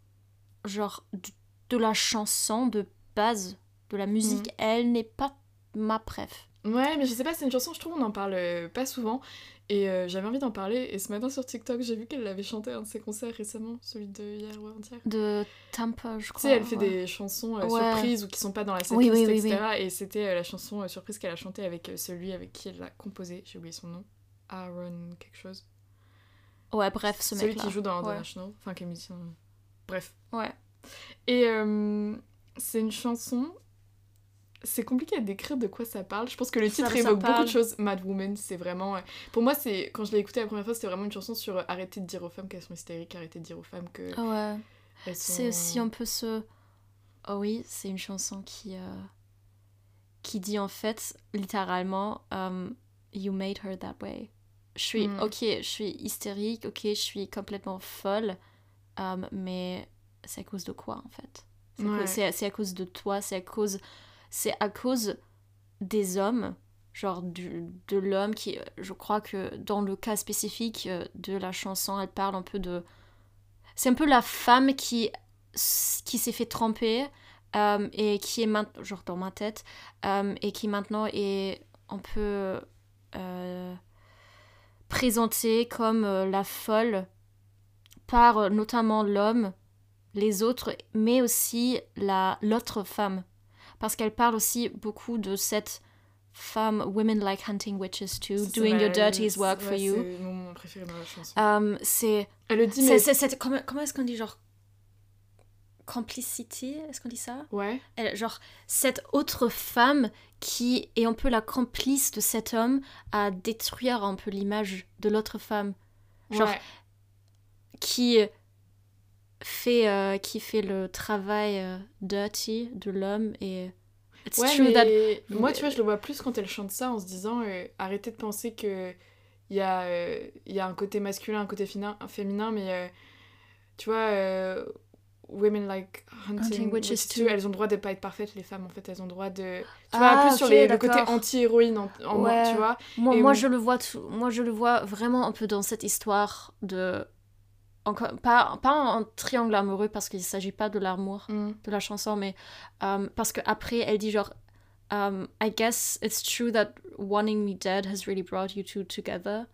genre de, de la chanson de base, de la musique, Mhm. elle n'est pas ma préf. Ouais, mais je sais pas, c'est une chanson, je trouve, on en parle pas souvent. Et euh, j'avais envie d'en parler. Et ce matin sur TikTok, j'ai vu qu'elle l'avait chanté à un de ses concerts récemment, celui de hier ou avant-hier. De Tampa, je Tu crois. sais, elle fait ouais. des chansons euh, Ouais. surprises ou qui sont pas dans la setlist, Oui, oui, oui, etc. Et c'était euh, la chanson euh, surprise qu'elle a chantée avec celui avec qui elle l'a composée. J'ai oublié son nom. Aaron quelque chose. Ouais, bref, ce celui mec-là. qui joue dans Ouais. International. Enfin, qui est musicien. Bref. Ouais. Et c'est une chanson. C'est compliqué à décrire de quoi ça parle. Je pense que le titre ça évoque beaucoup de choses. Mad Woman, c'est vraiment. euh, Pour moi, c'est quand je l'ai écouté la première fois, c'était vraiment une chanson sur euh, arrêter de dire aux femmes qu'elles sont hystériques, arrêter de dire aux femmes que Ah ouais. sont. C'est aussi un peu ce. Oh oui, c'est une chanson qui. euh, qui dit en fait, littéralement, um, You made her that way. Je suis. Mm. Ok, je suis hystérique, ok, je suis complètement folle, um, mais c'est à cause de quoi en fait? Ouais. c'est à cause de toi, c'est à cause. C'est à cause des hommes, genre de l'homme qui. Je crois que dans le cas spécifique euh, de la chanson, elle parle un peu de. C'est un peu la femme qui, qui s'est fait tromper euh, et qui est maintenant, genre dans ma tête, euh, et qui maintenant est un peu euh, présentée comme euh, la folle par euh, notamment l'homme, les autres, mais aussi la l'autre femme. Parce qu'elle parle aussi beaucoup de cette femme, women like hunting witches too, doing your dirtiest work for you. C'est mon préféré dans la chanson. Euh, c'est Elle le dit, mais. c'est- c'est- comment, comment est-ce qu'on dit genre complicité Est-ce qu'on dit ça? Ouais. Elle- Genre cette autre femme qui est un peu la complice de cet homme à détruire un peu l'image de l'autre femme, Genre, ouais. qui fait euh, qui fait le travail euh, dirty de l'homme et it's Ouais, true mais that moi, tu vois, je le vois plus quand elle chante ça en se disant euh, arrêtez de penser que il y, a, y a un côté masculin, un côté féminin, féminin mais tu vois, women like hunting, Hunting witches too. elles ont le droit de pas être parfaites, les femmes en fait, elles ont le droit de. Tu Ah, vois, plus sur les- le côté anti-héroïne en, en moi, tu vois. Moi, je le vois tout- moi je le vois vraiment un peu dans cette histoire de encore pas pas un triangle amoureux parce qu'il s'agit pas de l'amour Mm. de la chanson mais euh, parce que après elle dit genre um, I guess it's true that wanting me dead has really brought you two together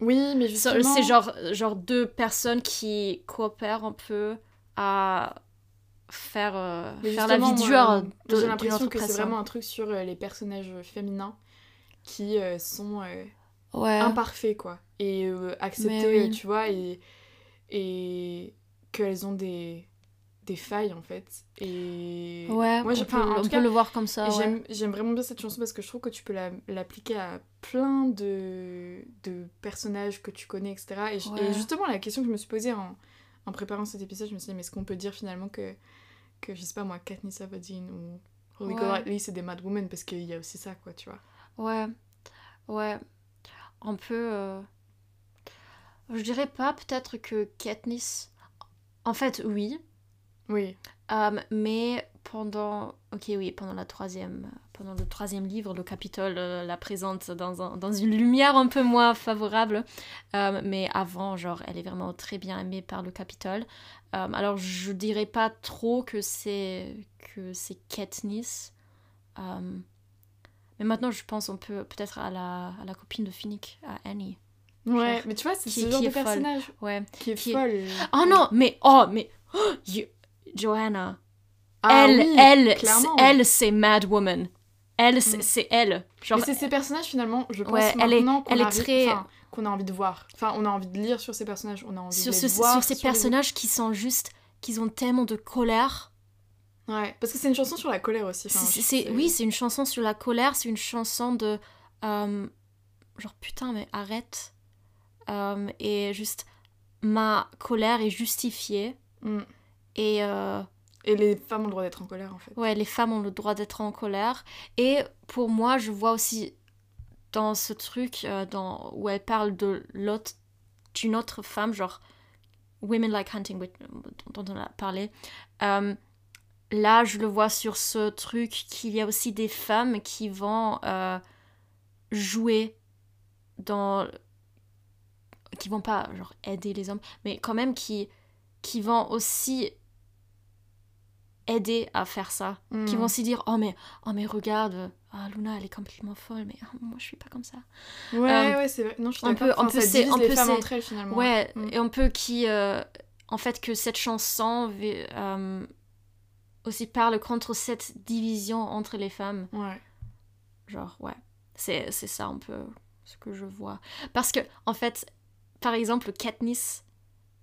Oui, mais So- justement. c'est genre genre deux personnes qui coopèrent un peu à faire euh, faire la vie dure de- J'ai l'impression que c'est vraiment un truc sur euh, les personnages féminins qui euh, sont. Ouais imparfait quoi et euh, accepter oui. tu vois et et qu'elles ont des des failles en fait et ouais moi on, peut, en on tout peut cas le voir comme ça ouais. j'aime vraiment bien cette chanson parce que je trouve que tu peux la- l'appliquer à plein de de personnages que tu connais etc et, justement la question que je me suis posée en, en préparant cet épisode je me suis dit mais est-ce qu'on peut dire finalement que que je sais pas moi Katniss Everdeen ou Ouais. Golightly c'est des Mad Women parce qu'il y a aussi ça quoi tu vois Ouais, ouais. On peut. euh, Je dirais pas peut-être que Katniss. En fait, oui. Oui. Euh, mais pendant, ok oui, pendant la troisième, pendant le troisième livre, le Capitole euh, la présente dans, un- dans une lumière un peu moins favorable. Euh, mais avant, genre, elle est vraiment très bien aimée par le Capitole. Alors, je dirais pas trop que c'est que c'est Katniss. Mais maintenant, je pense on peut peut-être à la, à la copine de Finnick, à Annie. Ouais, Genre, mais tu vois, c'est ce genre de folle. personnage Ouais. qui est Qui est- folle. Oh non, mais oh, mais oh, you- Joanna. Ah elle, oui, elle, elle, c'est Mad Woman. Elle, c'est Mm. elle. Genre, Mais c'est ces personnages finalement, je pense Ouais, elle maintenant qu'on arrive- très- enfin, a envie de voir. Enfin, on a envie de lire sur ces personnages, on a envie sur, de ce- les voir. sur ces sur les- personnages qui sont juste, qui ont tellement de colère. Ouais, parce que c'est une chanson sur la colère aussi. enfin, oui, c'est une chanson sur la colère, c'est une chanson de. euh, genre, putain, mais arrête. Euh, et juste, ma colère est justifiée. Mm. Et. euh, Et les femmes ont le droit d'être en colère en fait. Ouais, les femmes ont le droit d'être en colère. Et pour moi, je vois aussi dans ce truc dans, où elle parle de l'autre, d'une autre femme, genre Women Like Hunting, dont on a parlé. Là, je le vois sur ce truc qu'il y a aussi des femmes qui vont euh, jouer dans. qui vont pas genre aider les hommes, mais quand même qui, qui vont aussi aider à faire ça qui vont aussi dire oh mais oh mais regarde ah Luna elle est complètement folle mais ah, moi je suis pas comme ça Ouais, Euh, ouais, c'est vrai. Non, je suis on peut- on peut c'est- on peut entre elles finalement. ouais Mm. et un peu qui euh, en fait que cette chanson euh, aussi parle contre cette division entre les femmes. Ouais. genre ouais. C'est c'est ça un peu ce que je vois. Parce que en fait par exemple Katniss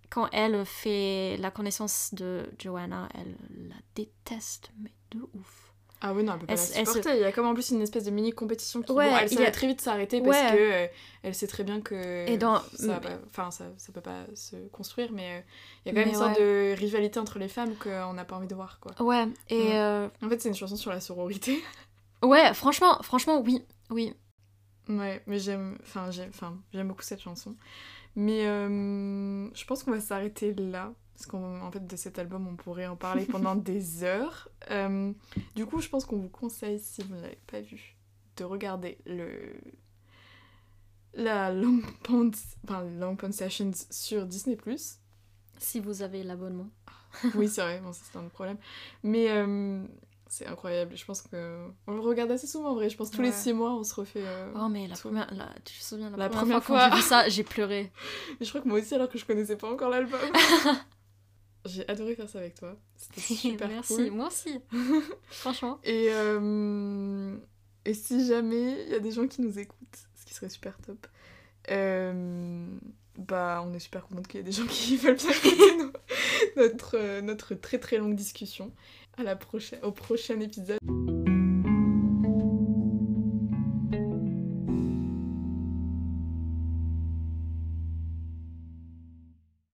quand elle fait la connaissance de Joanna elle la déteste mais de ouf Ah oui, non, elle peut pas Elle la se- elle se- supporter. Il y a comme en plus une espèce de mini compétition qui Ouais, bon, elle ça a- va très vite s'arrêter parce que euh, elle sait très bien que Et dans- ça, pas- enfin, ça, ça peut pas se construire, mais euh, il y a quand même Mais une sorte de rivalité entre les femmes qu'on n'a pas envie de voir quoi. ouais et Mm. euh, En fait, c'est une chanson sur la sororité. Ouais, franchement, franchement, oui, oui. Ouais, mais j'aime, enfin j'aime, enfin beaucoup cette chanson. Mais je pense qu'on va s'arrêter là parce qu'en fait de cet album on pourrait en parler pendant des heures. Euh, du coup, je pense qu'on vous conseille si vous ne l'avez pas vu de regarder le la Long Pond, enfin Sessions sur Disney+. Si vous avez l'abonnement. Oui, c'est vrai, bon, c'est un problème. Mais euh, c'est incroyable. Je pense que on le regarde assez souvent en vrai. Je pense que tous les six mois on se refait. euh, Oh, mais la tout. première, la, tu te souviens, la, La première, première fois, fois. j'ai vu ça, j'ai pleuré. Mais je crois que moi aussi, alors que je connaissais pas encore l'album. J'ai adoré faire ça avec toi. C'était super Merci, cool. moi aussi. Franchement. Et, euh, et si jamais il y a des gens qui nous écoutent, ce qui serait super top, euh, bah on est super contente qu'il y ait des gens qui veulent bien écouter notre, euh, notre très très longue discussion. À la prochaine, au prochain épisode.